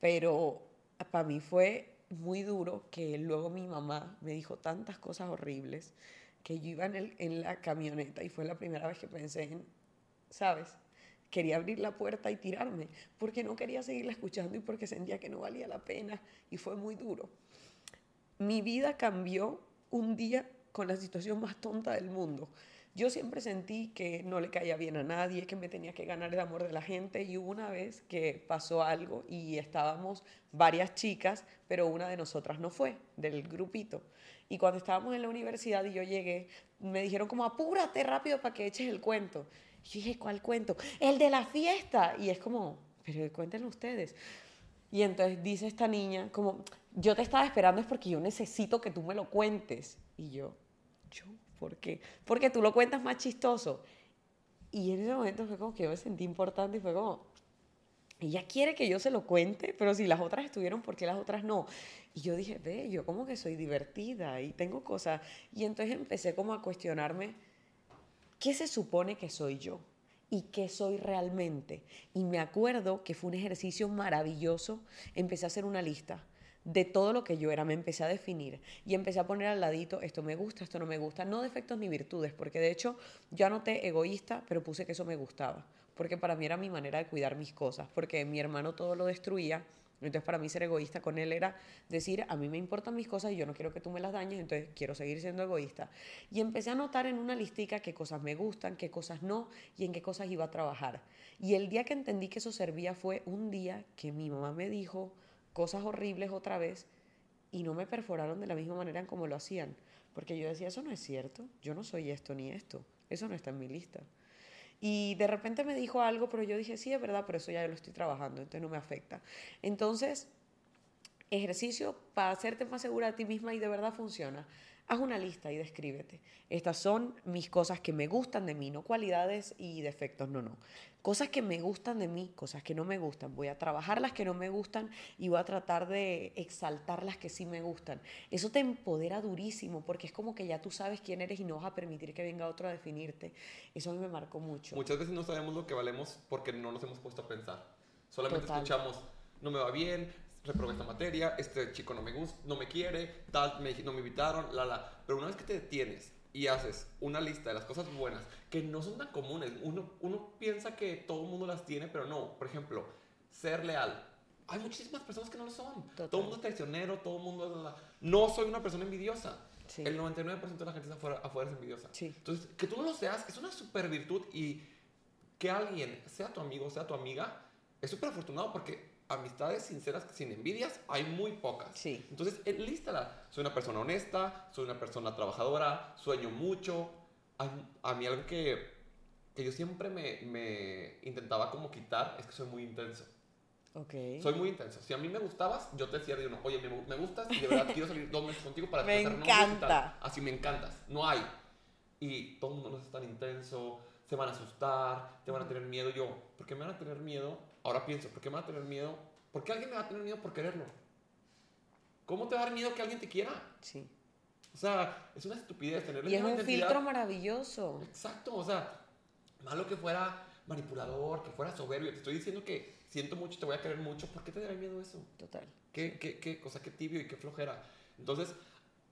pero para mí fue muy duro que luego mi mamá me dijo tantas cosas horribles que yo iba en, el, en la camioneta y fue la primera vez que pensé en, ¿sabes? Quería abrir la puerta y tirarme porque no quería seguirla escuchando y porque sentía que no valía la pena y fue muy duro. Mi vida cambió un día con la situación más tonta del mundo. Yo siempre sentí que no le caía bien a nadie, que me tenía que ganar el amor de la gente y hubo una vez que pasó algo y estábamos varias chicas, pero una de nosotras no fue, del grupito. Y cuando estábamos en la universidad y yo llegué, me dijeron como apúrate rápido para que eches el cuento. Y yo dije, ¿cuál cuento? El de la fiesta. Y es como, pero cuéntenlo ustedes. Y entonces dice esta niña, como, yo te estaba esperando es porque yo necesito que tú me lo cuentes. Y yo, yo, ¿por qué? Porque tú lo cuentas más chistoso. Y en ese momento fue como que yo me sentí importante y fue como, ella quiere que yo se lo cuente, pero si las otras estuvieron, ¿por qué las otras no? Y yo dije, ve, yo como que soy divertida y tengo cosas. Y entonces empecé como a cuestionarme, ¿qué se supone que soy yo? y qué soy realmente. Y me acuerdo que fue un ejercicio maravilloso. Empecé a hacer una lista de todo lo que yo era, me empecé a definir y empecé a poner al ladito, esto me gusta, esto no me gusta, no defectos ni virtudes, porque de hecho yo anoté egoísta, pero puse que eso me gustaba, porque para mí era mi manera de cuidar mis cosas, porque mi hermano todo lo destruía, entonces para mí ser egoísta con él era decir, a mí me importan mis cosas y yo no quiero que tú me las dañes, entonces quiero seguir siendo egoísta. Y empecé a notar en una listica qué cosas me gustan, qué cosas no y en qué cosas iba a trabajar. Y el día que entendí que eso servía fue un día que mi mamá me dijo cosas horribles otra vez y no me perforaron de la misma manera como lo hacían. Porque yo decía, eso no es cierto, yo no soy esto ni esto, eso no está en mi lista. Y de repente me dijo algo, pero yo dije, sí, es verdad, pero eso ya lo estoy trabajando, entonces no me afecta. Entonces, ejercicio para hacerte más segura de ti misma y de verdad funciona. Haz una lista y descríbete. Estas son mis cosas que me gustan de mí, no cualidades y defectos, no, no. Cosas que me gustan de mí, cosas que no me gustan. Voy a trabajar las que no me gustan y voy a tratar de exaltar las que sí me gustan. Eso te empodera durísimo porque es como que ya tú sabes quién eres y no vas a permitir que venga otro a definirte. Eso a mí me marcó mucho. Muchas veces no sabemos lo que valemos porque no nos hemos puesto a pensar. Solamente escuchamos, no me va bien, reprobé esta materia, este chico no me gusta, no me quiere, tal, me, no me invitaron, la, la. Pero una vez que te detienes y haces una lista de las cosas buenas que no son tan comunes, uno, uno piensa que todo el mundo las tiene, pero no. Por ejemplo, ser leal. Hay muchísimas personas que no lo son. Todo el mundo es traicionero, todo el mundo. La... No soy una persona envidiosa. El 99% de la gente afuera, afuera es envidiosa. Entonces, que tú no lo seas es una super virtud y que alguien sea tu amigo, sea tu amiga, es súper afortunado porque amistades sinceras sin envidias hay muy pocas. Sí. Entonces, lístala. Soy una persona honesta, soy una persona trabajadora, sueño mucho. A, mí algo que, que yo siempre me, me, intentaba como quitar es que soy muy intenso. Okay. Soy muy intenso. Si a mí me gustabas, yo te decía de uno, oye, me, me gustas y de verdad quiero salir dos meses contigo para Me encanta. Así me encantas. No hay. Y todo el mundo no es tan intenso, se van a asustar, te van a tener miedo. Yo, ¿por qué me van a tener miedo Ahora pienso, ¿por qué me va a tener miedo? ¿Por qué alguien me va a tener miedo por quererlo? ¿Cómo te va a dar miedo que alguien te quiera? Sí. O sea, es una estupidez tener Y es un filtro maravilloso. Exacto, o sea, malo que fuera manipulador, que fuera soberbio. Te estoy diciendo que siento mucho y te voy a querer mucho. ¿Por qué te daría miedo eso? Total. ¿Qué, qué, qué cosa, qué tibio y qué flojera? Entonces,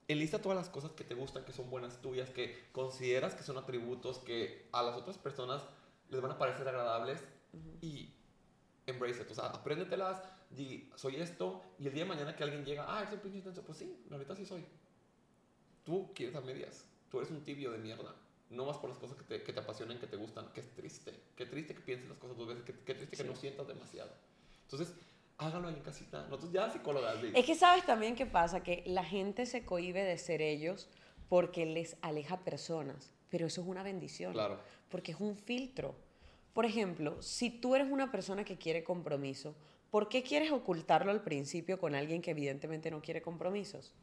enlista todas las cosas que te gustan, que son buenas tuyas, que consideras que son atributos que a las otras personas les van a parecer agradables y embrace it. O sea, apréndetelas, di, soy esto, y el día de mañana que alguien llega, ah, es un pinche intenso, pues sí, la verdad sí soy. Tú quieres a medias, tú eres un tibio de mierda. No vas por las cosas que te, que te apasionan, que te gustan. Qué triste. Qué triste que pienses las cosas dos veces. Qué, triste que no sientas demasiado. Entonces, hágalo ahí en casita. Nosotros ya psicólogas. Es que sabes también qué pasa, que la gente se cohibe de ser ellos porque les aleja personas. Pero eso es una bendición. Claro. Porque es un filtro. Por ejemplo, si tú eres una persona que quiere compromiso, ¿por qué quieres ocultarlo al principio con alguien que evidentemente no quiere compromisos?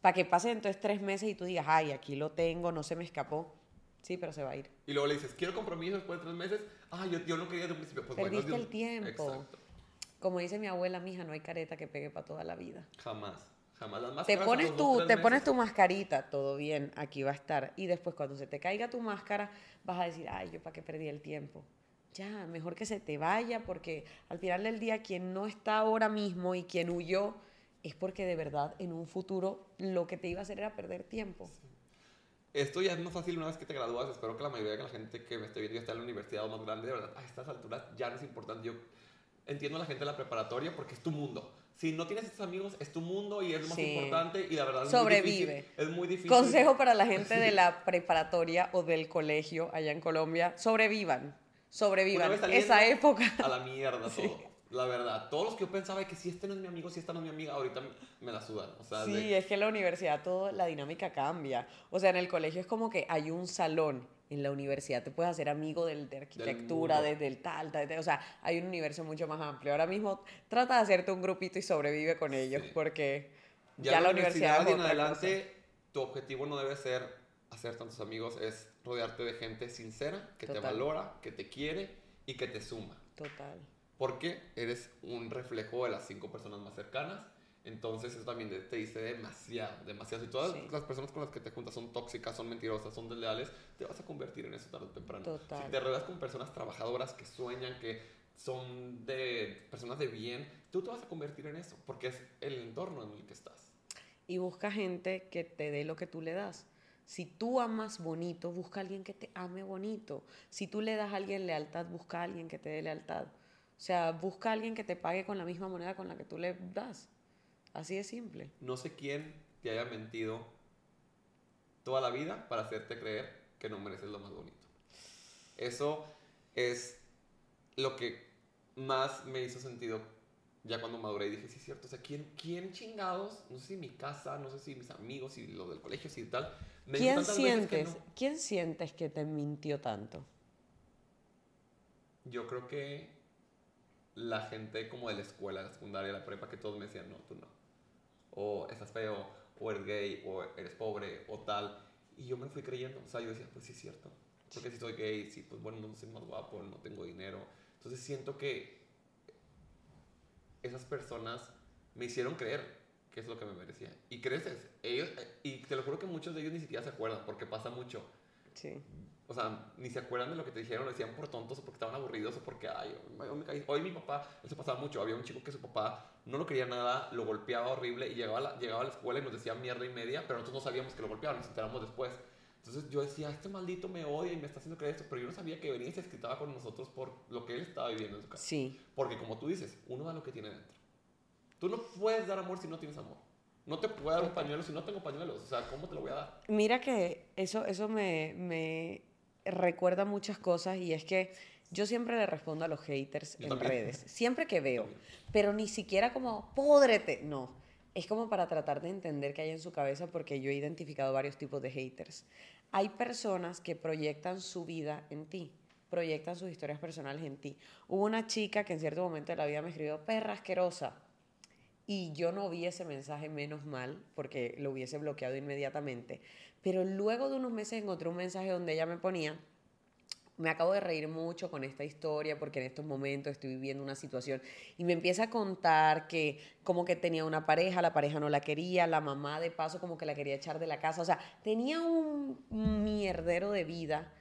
Para que pasen entonces tres meses y tú digas, ay, aquí lo tengo, no se me escapó. Sí, pero se va a ir. Y luego le dices, quiero compromiso después de tres meses. Ah, yo, yo no quería de un principio. Pues Perdiste el tiempo. Exacto. Como dice mi abuela, mija, no hay careta que pegue para toda la vida. Jamás. Jamás las te pones tu te pones tu mascarita todo bien aquí va a estar y después cuando se te caiga tu máscara vas a decir ay yo para qué perdí el tiempo ya, mejor que se te vaya, porque al final del día quien no está ahora mismo y quien huyó es porque de verdad en un futuro lo que te iba a hacer era perder tiempo. Esto ya es más fácil una vez que te gradúas. Espero que la mayoría de la gente que me esté viendo ya está en la universidad o más grande. De verdad, a estas alturas ya no es importante. Yo entiendo a la gente de la preparatoria porque es tu mundo. Si no tienes estos amigos, es tu mundo y es lo más importante y la verdad es Sobrevive. Muy difícil, es muy difícil. Consejo para la gente de la preparatoria o del colegio allá en Colombia, sobrevivan sobrevivan esa época. A la mierda todo. La verdad, todos los que yo pensaba que si este no es mi amigo, si esta no es mi amiga, ahorita me la sudan. O sea, sí, es que en la universidad todo, la dinámica cambia. O sea, en el colegio es como que hay un salón. En la universidad te puedes hacer amigo del, de arquitectura, desde el tal, o sea, hay un universo mucho más amplio. Ahora mismo trata de hacerte un grupito y sobrevive con ellos, porque ya, la, universidad... en adelante, tu objetivo no debe ser hacer tantos amigos, es rodearte de gente sincera, que te valora, que te quiere y que te suma. Total. Porque eres un reflejo de las cinco personas más cercanas. Entonces eso también te dice demasiado, demasiado. Si todas las personas con las que te juntas son tóxicas, son mentirosas, son desleales, te vas a convertir en eso tarde o temprano. Total. Si te rodeas con personas trabajadoras que sueñan, que son de personas de bien, tú te vas a convertir en eso, porque es el entorno en el que estás. Y busca gente que te dé lo que tú le das. Si tú amas bonito, busca a alguien que te ame bonito. Si tú le das a alguien lealtad, busca a alguien que te dé lealtad. O sea, busca a alguien que te pague con la misma moneda con la que tú le das. Así de simple. No sé quién te haya mentido toda la vida para hacerte creer que no mereces lo más bonito. Eso es lo que más me hizo sentido ya cuando maduré y dije, sí, es cierto, o sea, ¿quién, ¿quién chingados? No sé si mi casa, no sé si mis amigos, si lo del colegio, si tal. ¿Quién sientes, ¿Quién sientes que te mintió tanto? Yo creo que la gente como de la escuela, la secundaria, la prepa, que todos me decían, no, tú no. O estás feo, o eres gay, o eres pobre, o tal. Y yo me fui creyendo. O sea, yo decía, pues sí es cierto. Porque si soy gay, sí, pues bueno, no soy más guapo, no tengo dinero. Entonces siento que esas personas me hicieron creer que es lo que me merecía. Y creces. Ellos, y te lo juro que muchos de ellos ni siquiera se acuerdan, porque pasa mucho. Sí. O sea, ni se acuerdan de lo que te dijeron, lo decían por tontos o porque estaban aburridos o porque, ay, hoy, me caí. hoy mi papá, eso pasaba mucho, había un chico que su papá no lo quería nada, lo golpeaba horrible y llegaba a la, llegaba a la escuela y nos decía mierda y media, pero nosotros no sabíamos que lo golpeaba, nos enteramos después. Entonces yo decía, este maldito me odia y me está haciendo creer esto, pero yo no sabía que venía y se escritaba con nosotros por lo que él estaba viviendo en su casa. Sí. Porque como tú dices, uno da lo que tiene dentro. Tú no puedes dar amor si no tienes amor. No te puedo dar un pañuelo si no tengo pañuelos. O sea, ¿cómo te lo voy a dar? Mira que eso, eso me, me recuerda muchas cosas y es que yo siempre le respondo a los haters Yo en también. redes, siempre que veo, También. pero ni siquiera como, pódrete, no. Es como para tratar de entender qué hay en su cabeza porque yo he identificado varios tipos de haters. Hay personas que proyectan su vida en ti, proyectan sus historias personales en ti. Hubo una chica que en cierto momento de la vida me escribió, perra asquerosa. Y yo no vi ese mensaje menos mal, porque lo hubiese bloqueado inmediatamente. Pero luego de unos meses encontré un mensaje donde ella me ponía, me acabo de reír mucho con esta historia porque en estos momentos estoy viviendo una situación y me empieza a contar que como que tenía una pareja, la pareja no la quería, la mamá de paso como que la quería echar de la casa, o sea, tenía un mierdero de vida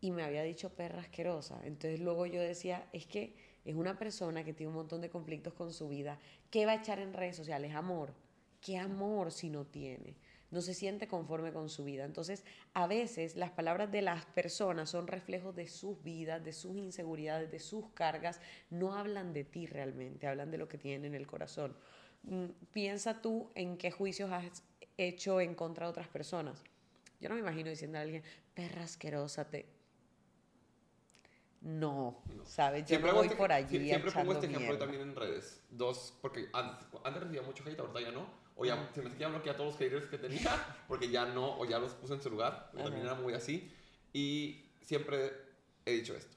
y me había dicho perra asquerosa. Entonces luego yo decía, es que es una persona que tiene un montón de conflictos con su vida, ¿qué va a echar en redes sociales? Amor. ¿Qué amor si no tiene? No se siente conforme con su vida. Entonces, a veces las palabras de las personas son reflejos de sus vidas, de sus inseguridades, de sus cargas. No hablan de ti realmente, hablan de lo que tienen en el corazón. Mm, Piensa tú en qué juicios has hecho en contra de otras personas. Yo no me imagino diciendo a alguien, perra asquerosa, te... No, No. ¿sabes? Yo Siempre no hago voy este- por allí sie- Siempre pongo este ejemplo mierda. también en redes. Dos, porque antes, antes recibía mucho hate, ahorita ya no. O ya se me que ya bloqueé a todos los haters que tenía, porque ya no, o ya los puse en su lugar. porque También era muy así. Y siempre he dicho esto.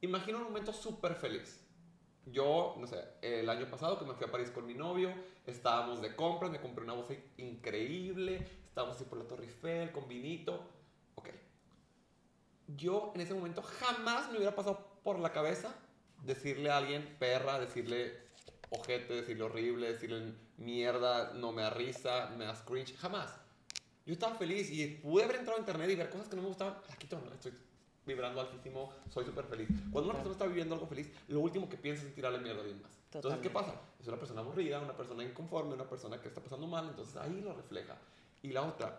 Imagina un momento súper feliz. Yo, no sé, el año pasado que me fui a París con mi novio, estábamos de compras, me compré una bolsa increíble, estábamos así por la Torre Eiffel con vinito. Ok. Yo en ese momento jamás me hubiera pasado por la cabeza decirle a alguien perra, decirle ojete, decirle horrible, decirle mierda, no me da risa, me da cringe, jamás. Yo estaba feliz y pude haber entrado a internet y ver cosas que no me gustaban. La quito, no, estoy vibrando altísimo, soy súper feliz. Cuando una persona está viviendo algo feliz, lo último que piensa es tirarle mierda a alguien más. Entonces, ¿qué pasa? Es una persona aburrida, una persona inconforme, una persona que está pasando mal, entonces ahí lo refleja. Y la otra,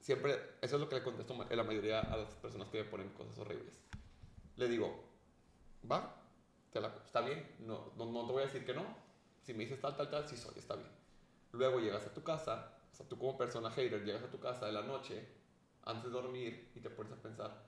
siempre, eso es lo que le contesto a la mayoría a las personas que me ponen cosas horribles. Le digo, va, te la- está bien, no, no, no te voy a decir que no. Si me dices tal, tal, tal, sí soy, está bien. Luego llegas a tu casa, o sea, tú como persona hater, llegas a tu casa de la noche, antes de dormir, y te pones a pensar,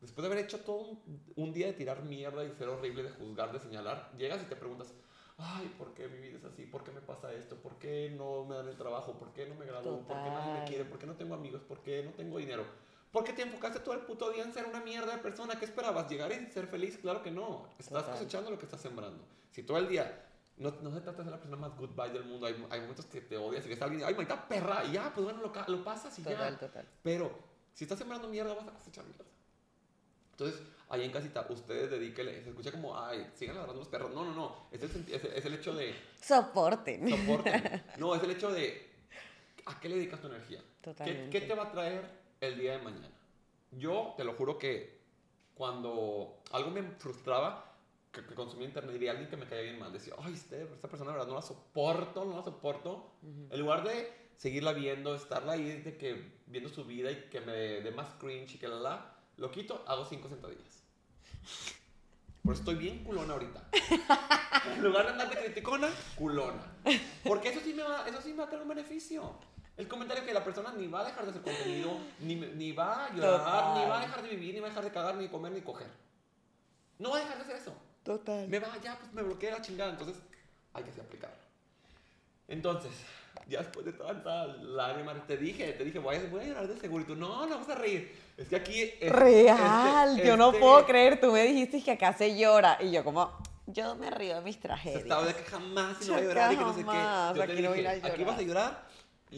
después de haber hecho todo un, un día de tirar mierda y ser horrible, de juzgar, de señalar, llegas y te preguntas, ay, ¿por qué mi vida es así? ¿Por qué me pasa esto? ¿Por qué no me dan el trabajo? ¿Por qué no me gradúo? ¿Por qué nadie me quiere? ¿Por qué no tengo amigos? ¿Por qué no tengo dinero? ¿Por qué te enfocaste todo el puto día en ser una mierda de persona? ¿Qué esperabas? ¿Llegar y ser feliz? Claro que no. Estás Total. cosechando lo que estás sembrando. Si todo el día no, no se trata de ser la persona más goodbye del mundo, hay, hay momentos que te odias y ves a alguien, ay, maldita perra, y ya, pues bueno, lo, lo pasas y Total, ya. total. Pero si estás sembrando mierda, vas a cosechar mierda. Entonces, ahí en casita, ustedes dedíquenle, se escucha como, ay, sigan ladrando los perros. No, no, no. Es el, es es el hecho de Soporten. soporte. No, es el hecho de a qué le dedicas tu energía. ¿Qué, Totalmente. qué te va a traer el día de mañana? Yo te lo juro que cuando algo me frustraba, que, que consumía internet y alguien que me caía bien mal, decía, ay, este, esta persona de verdad no la soporto, no la soporto. Ujú. En lugar de seguirla viendo, estarla ahí de que viendo su vida y que me dé más cringe y que la la, lo quito, hago cinco sentadillas. Por eso estoy bien culona ahorita. En lugar de andar de criticona, culona. Porque eso sí me va, eso sí me va a traer un beneficio. El comentario que la persona ni va a dejar de hacer contenido, ni, ni va a llorar, Total. ni va a dejar de vivir, ni va a dejar de cagar, ni comer, ni coger. No va a dejar de hacer eso. Total. Me va, ya, pues me bloquea la chingada. Entonces, hay que aplicarlo. Entonces, ya después de tanta lágrima, te dije, te dije, voy a, voy a llorar de seguro. Y tú, no, no vas a reír. Es que aquí. es- Real, este- yo no este- puedo creer. Tú me dijiste que acá se llora. Y yo, como, yo me río de mis tragedias. estaba de que jamás no voy a llorar y que no sé qué. Yo te aquí no voy a dije, aquí llorar. vas a llorar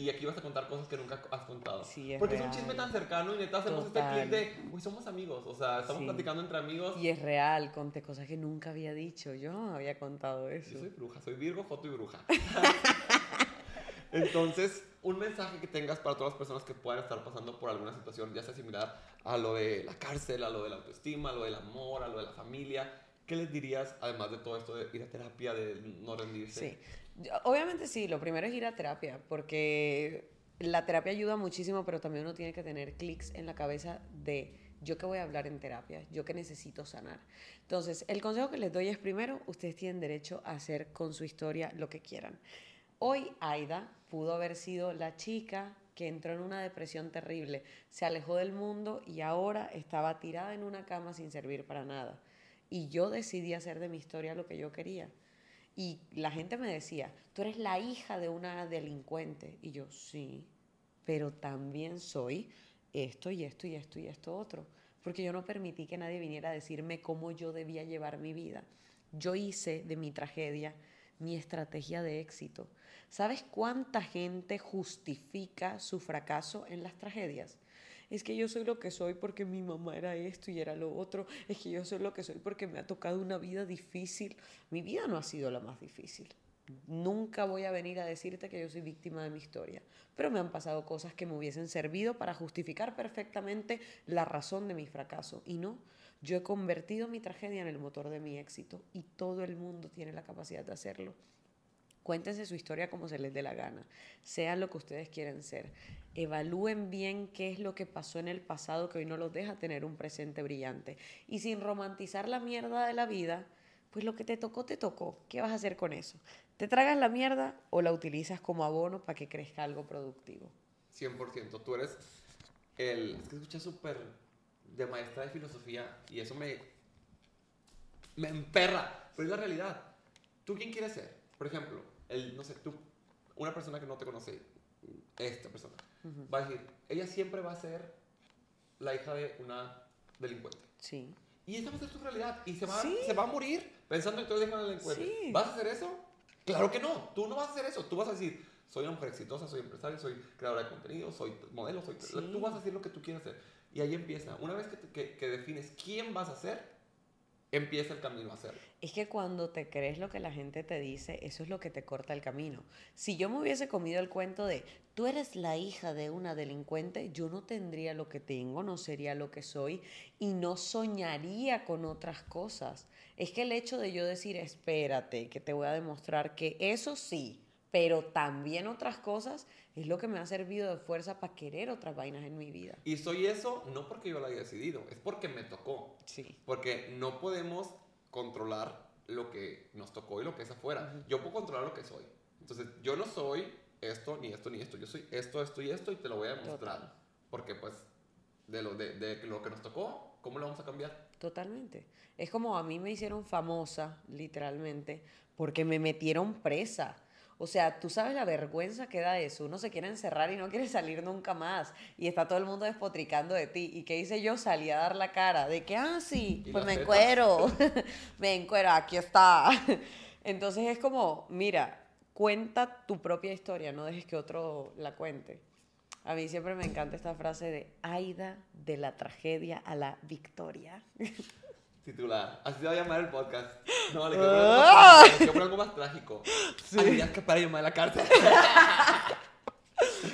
y aquí vas a contar cosas que nunca has contado. Sí, es Porque es real. un chisme tan cercano y neta hacemos Total. este clip de, uy, somos amigos, o sea, estamos Sí. platicando entre amigos. Y es real, conté cosas que nunca había dicho. Yo no había contado eso. Yo soy bruja, soy Virgo, Joto y bruja. Entonces, un mensaje que tengas para todas las personas que puedan estar pasando por alguna situación, ya sea similar a lo de la cárcel, a lo de la autoestima, a lo del amor, a lo de la familia, ¿qué les dirías, además de todo esto de ir a terapia, de no rendirse? Sí. Obviamente sí, lo primero es ir a terapia, porque la terapia ayuda muchísimo, pero también uno tiene que tener clics en la cabeza de yo que voy a hablar en terapia, yo que necesito sanar. Entonces, el consejo que les doy es primero, ustedes tienen derecho a hacer con su historia lo que quieran. Hoy Aida pudo haber sido la chica que entró en una depresión terrible, se alejó del mundo y ahora estaba tirada en una cama sin servir para nada. Y yo decidí hacer de mi historia lo que yo quería. Y la gente me decía, tú eres la hija de una delincuente. Y yo, sí, pero también soy esto y esto y esto y esto otro. Porque yo no permití que nadie viniera a decirme cómo yo debía llevar mi vida. Yo hice de mi tragedia mi estrategia de éxito. ¿Sabes cuánta gente justifica su fracaso en las tragedias? Es que yo soy lo que soy porque mi mamá era esto y era lo otro. Es que yo soy lo que soy porque me ha tocado una vida difícil. Mi vida no ha sido la más difícil. Nunca voy a venir a decirte que yo soy víctima de mi historia, pero me han pasado cosas que me hubiesen servido para justificar perfectamente la razón de mi fracaso. Y no, yo he convertido mi tragedia en el motor de mi éxito y todo el mundo tiene la capacidad de hacerlo. Cuéntense su historia como se les dé la gana. Sean lo que ustedes quieren ser. Evalúen bien qué es lo que pasó en el pasado que hoy no los deja tener un presente brillante. Y sin romantizar la mierda de la vida, pues lo que te tocó, te tocó. ¿Qué vas a hacer con eso? ¿Te tragas la mierda o la utilizas como abono para que crezca algo productivo? 100%. Tú eres el... Es que escuchas súper de maestra de filosofía y eso me... Me emperra. Pero es la realidad. ¿Tú quién quieres ser? Por ejemplo, el, no sé, tú, una persona que no te conoce, esta persona, va a decir, ella siempre va a ser la hija de una delincuente. Sí. Y esa va a ser tu realidad. Y se va, Sí. se va a morir pensando en que tú eres una delincuente. Sí. ¿Vas a hacer eso? Claro que no. Tú no vas a hacer eso. Tú vas a decir, soy una mujer exitosa, soy empresaria, soy creadora de contenido, soy modelo, soy... Sí. Tú vas a hacer lo que tú quieras hacer. Y ahí empieza. Una vez que, te- que- que defines quién vas a ser, empieza el camino a hacerlo. Es que cuando te crees lo que la gente te dice, eso es lo que te corta el camino. Si yo me hubiese comido el cuento de tú eres la hija de una delincuente, yo no tendría lo que tengo, no sería lo que soy y no soñaría con otras cosas. Es que el hecho de yo decir, espérate, que te voy a demostrar que eso sí, pero también otras cosas, es lo que me ha servido de fuerza para querer otras vainas en mi vida. Y soy eso no porque yo lo haya decidido, es porque me tocó. Sí. Porque no podemos controlar lo que nos tocó y lo que es afuera. Yo puedo controlar lo que soy. Entonces, yo no soy esto, ni esto, ni esto. Yo soy esto, esto y esto y te lo voy a demostrar. Total. Porque, pues, de lo, de, de lo que nos tocó, ¿cómo lo vamos a cambiar? Totalmente. Es como a mí me hicieron famosa, literalmente, porque me metieron presa. O sea, tú sabes la vergüenza que da eso. Uno se quiere encerrar y no quiere salir nunca más. Y está todo el mundo despotricando de ti. ¿Y qué hice yo? Salí a dar la cara de que, ah, sí, ¿Y pues me encuero. me encuero, aquí está. Entonces es como, mira, cuenta tu propia historia, no dejes que otro la cuente. A mí siempre me encanta esta frase de Aida de la tragedia a la victoria. Titular. Así se va a llamar el podcast. No, le ¡Ah! quiero poner algo más trágico. Sí. Que para llamar a la cárcel.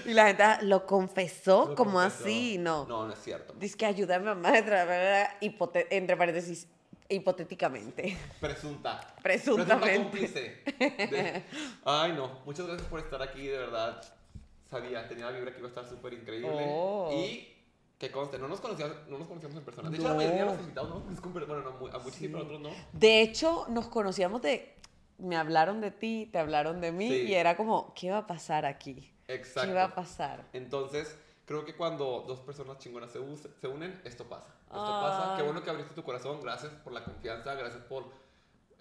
Y la gente ah, lo confesó, Lo como confesó. así, no. No, no es cierto. Dice que ayuda a mi mamá, entre, hipote- entre paréntesis, hipotéticamente. Presunta. Presuntamente. cómplice. De- Ay, no. Muchas gracias por estar aquí, de verdad. Sabía, tenía la vibra que iba a estar súper increíble. Oh. Y que conste, no nos, conocíamos, no nos conocíamos en persona. De hecho, No. la mayoría de los invitados no nos bueno, no, a muchos sí, pero a otros no. De hecho, nos conocíamos de. Me hablaron de ti, te hablaron de mí, Sí. y era como, ¿qué va a pasar aquí? Exacto. ¿Qué va a pasar? Entonces, creo que cuando dos personas chingonas se, us- se unen, esto pasa. Esto Ay. pasa. Qué bueno que abriste tu corazón. Gracias por la confianza. Gracias por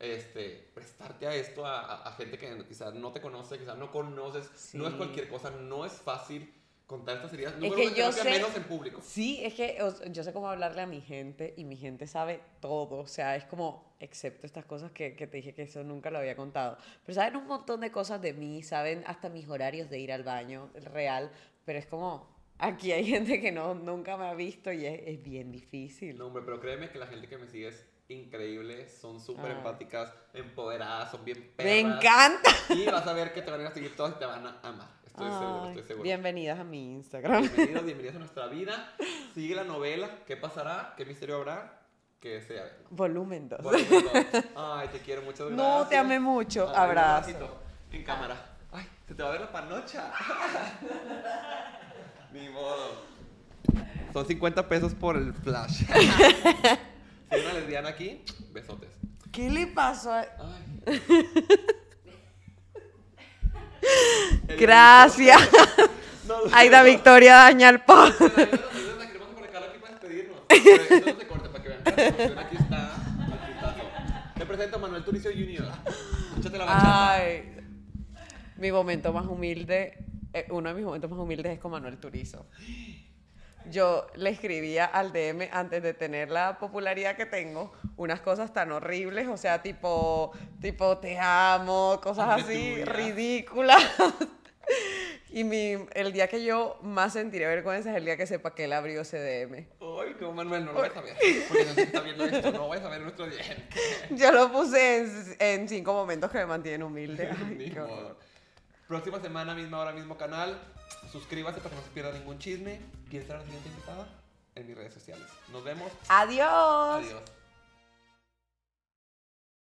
este, prestarte a esto, a, a- gente que quizás no te conoce, quizás no conoces. No es cualquier cosa. No es fácil contar estas heridas. Es que yo sé- menos en público. Sí, es que yo sé cómo hablarle a mi gente y mi gente sabe todo. O sea, es como, excepto estas cosas que, que te dije que eso nunca lo había contado. Pero saben un montón de cosas de mí, saben hasta mis horarios de ir al baño real. Pero es como, aquí hay gente que no, nunca me ha visto y es, es bien difícil. No, hombre, pero créeme que la gente que me sigue es increíble, son súper Ah. empáticas, empoderadas, son bien perras. Me encanta. Y vas a ver que te van a seguir todas y te van a amar. Estoy seguro, Ay, estoy seguro. Bienvenidas a mi Instagram. Bienvenidos, bienvenidas a nuestra vida. Sigue la novela. ¿Qué pasará? ¿Qué misterio habrá? Que sea. Volumen 2. Volumen dos. Ay, te quiero, muchas gracias. No, te amé mucho. Ay, un Abrazo. En cámara. Ay, se te va a ver la panocha. Ni modo. Son 50 pesos por el flash. si hay una lesbiana aquí, besotes. ¿Qué le pasó a... Ay. Gracias. Aida. Victoria daña el post. Ayúdanos, ayúdanos, queremos conectarlo aquí para despedirnos. Pero eso no se corte para que vean la aquí está. Te presento a Manuel Turicio Jr. Échate la bachata. Ay, mi momento más humilde, eh, uno de mis momentos más humildes es con Manuel Turizo. Yo le escribía al DM antes de tener la popularidad que tengo unas cosas tan horribles, o sea, tipo, tipo te amo, cosas así ridículas. Y mi, el día que yo más sentiré vergüenza es el día que sepa que él abrió ese DM. Ay, no, Manuel, no lo vas a ver. Porque no está viendo esto, no vas a ver nuestro día. Yo lo puse en, en cinco momentos que me mantienen humilde. Ay, Ni qué modo. horror. Próxima semana, misma hora, mismo canal. Suscríbase para que no se pierda ningún chisme. ¿Quién será la siguiente invitada? En mis redes sociales. Nos vemos. Adiós. Adiós.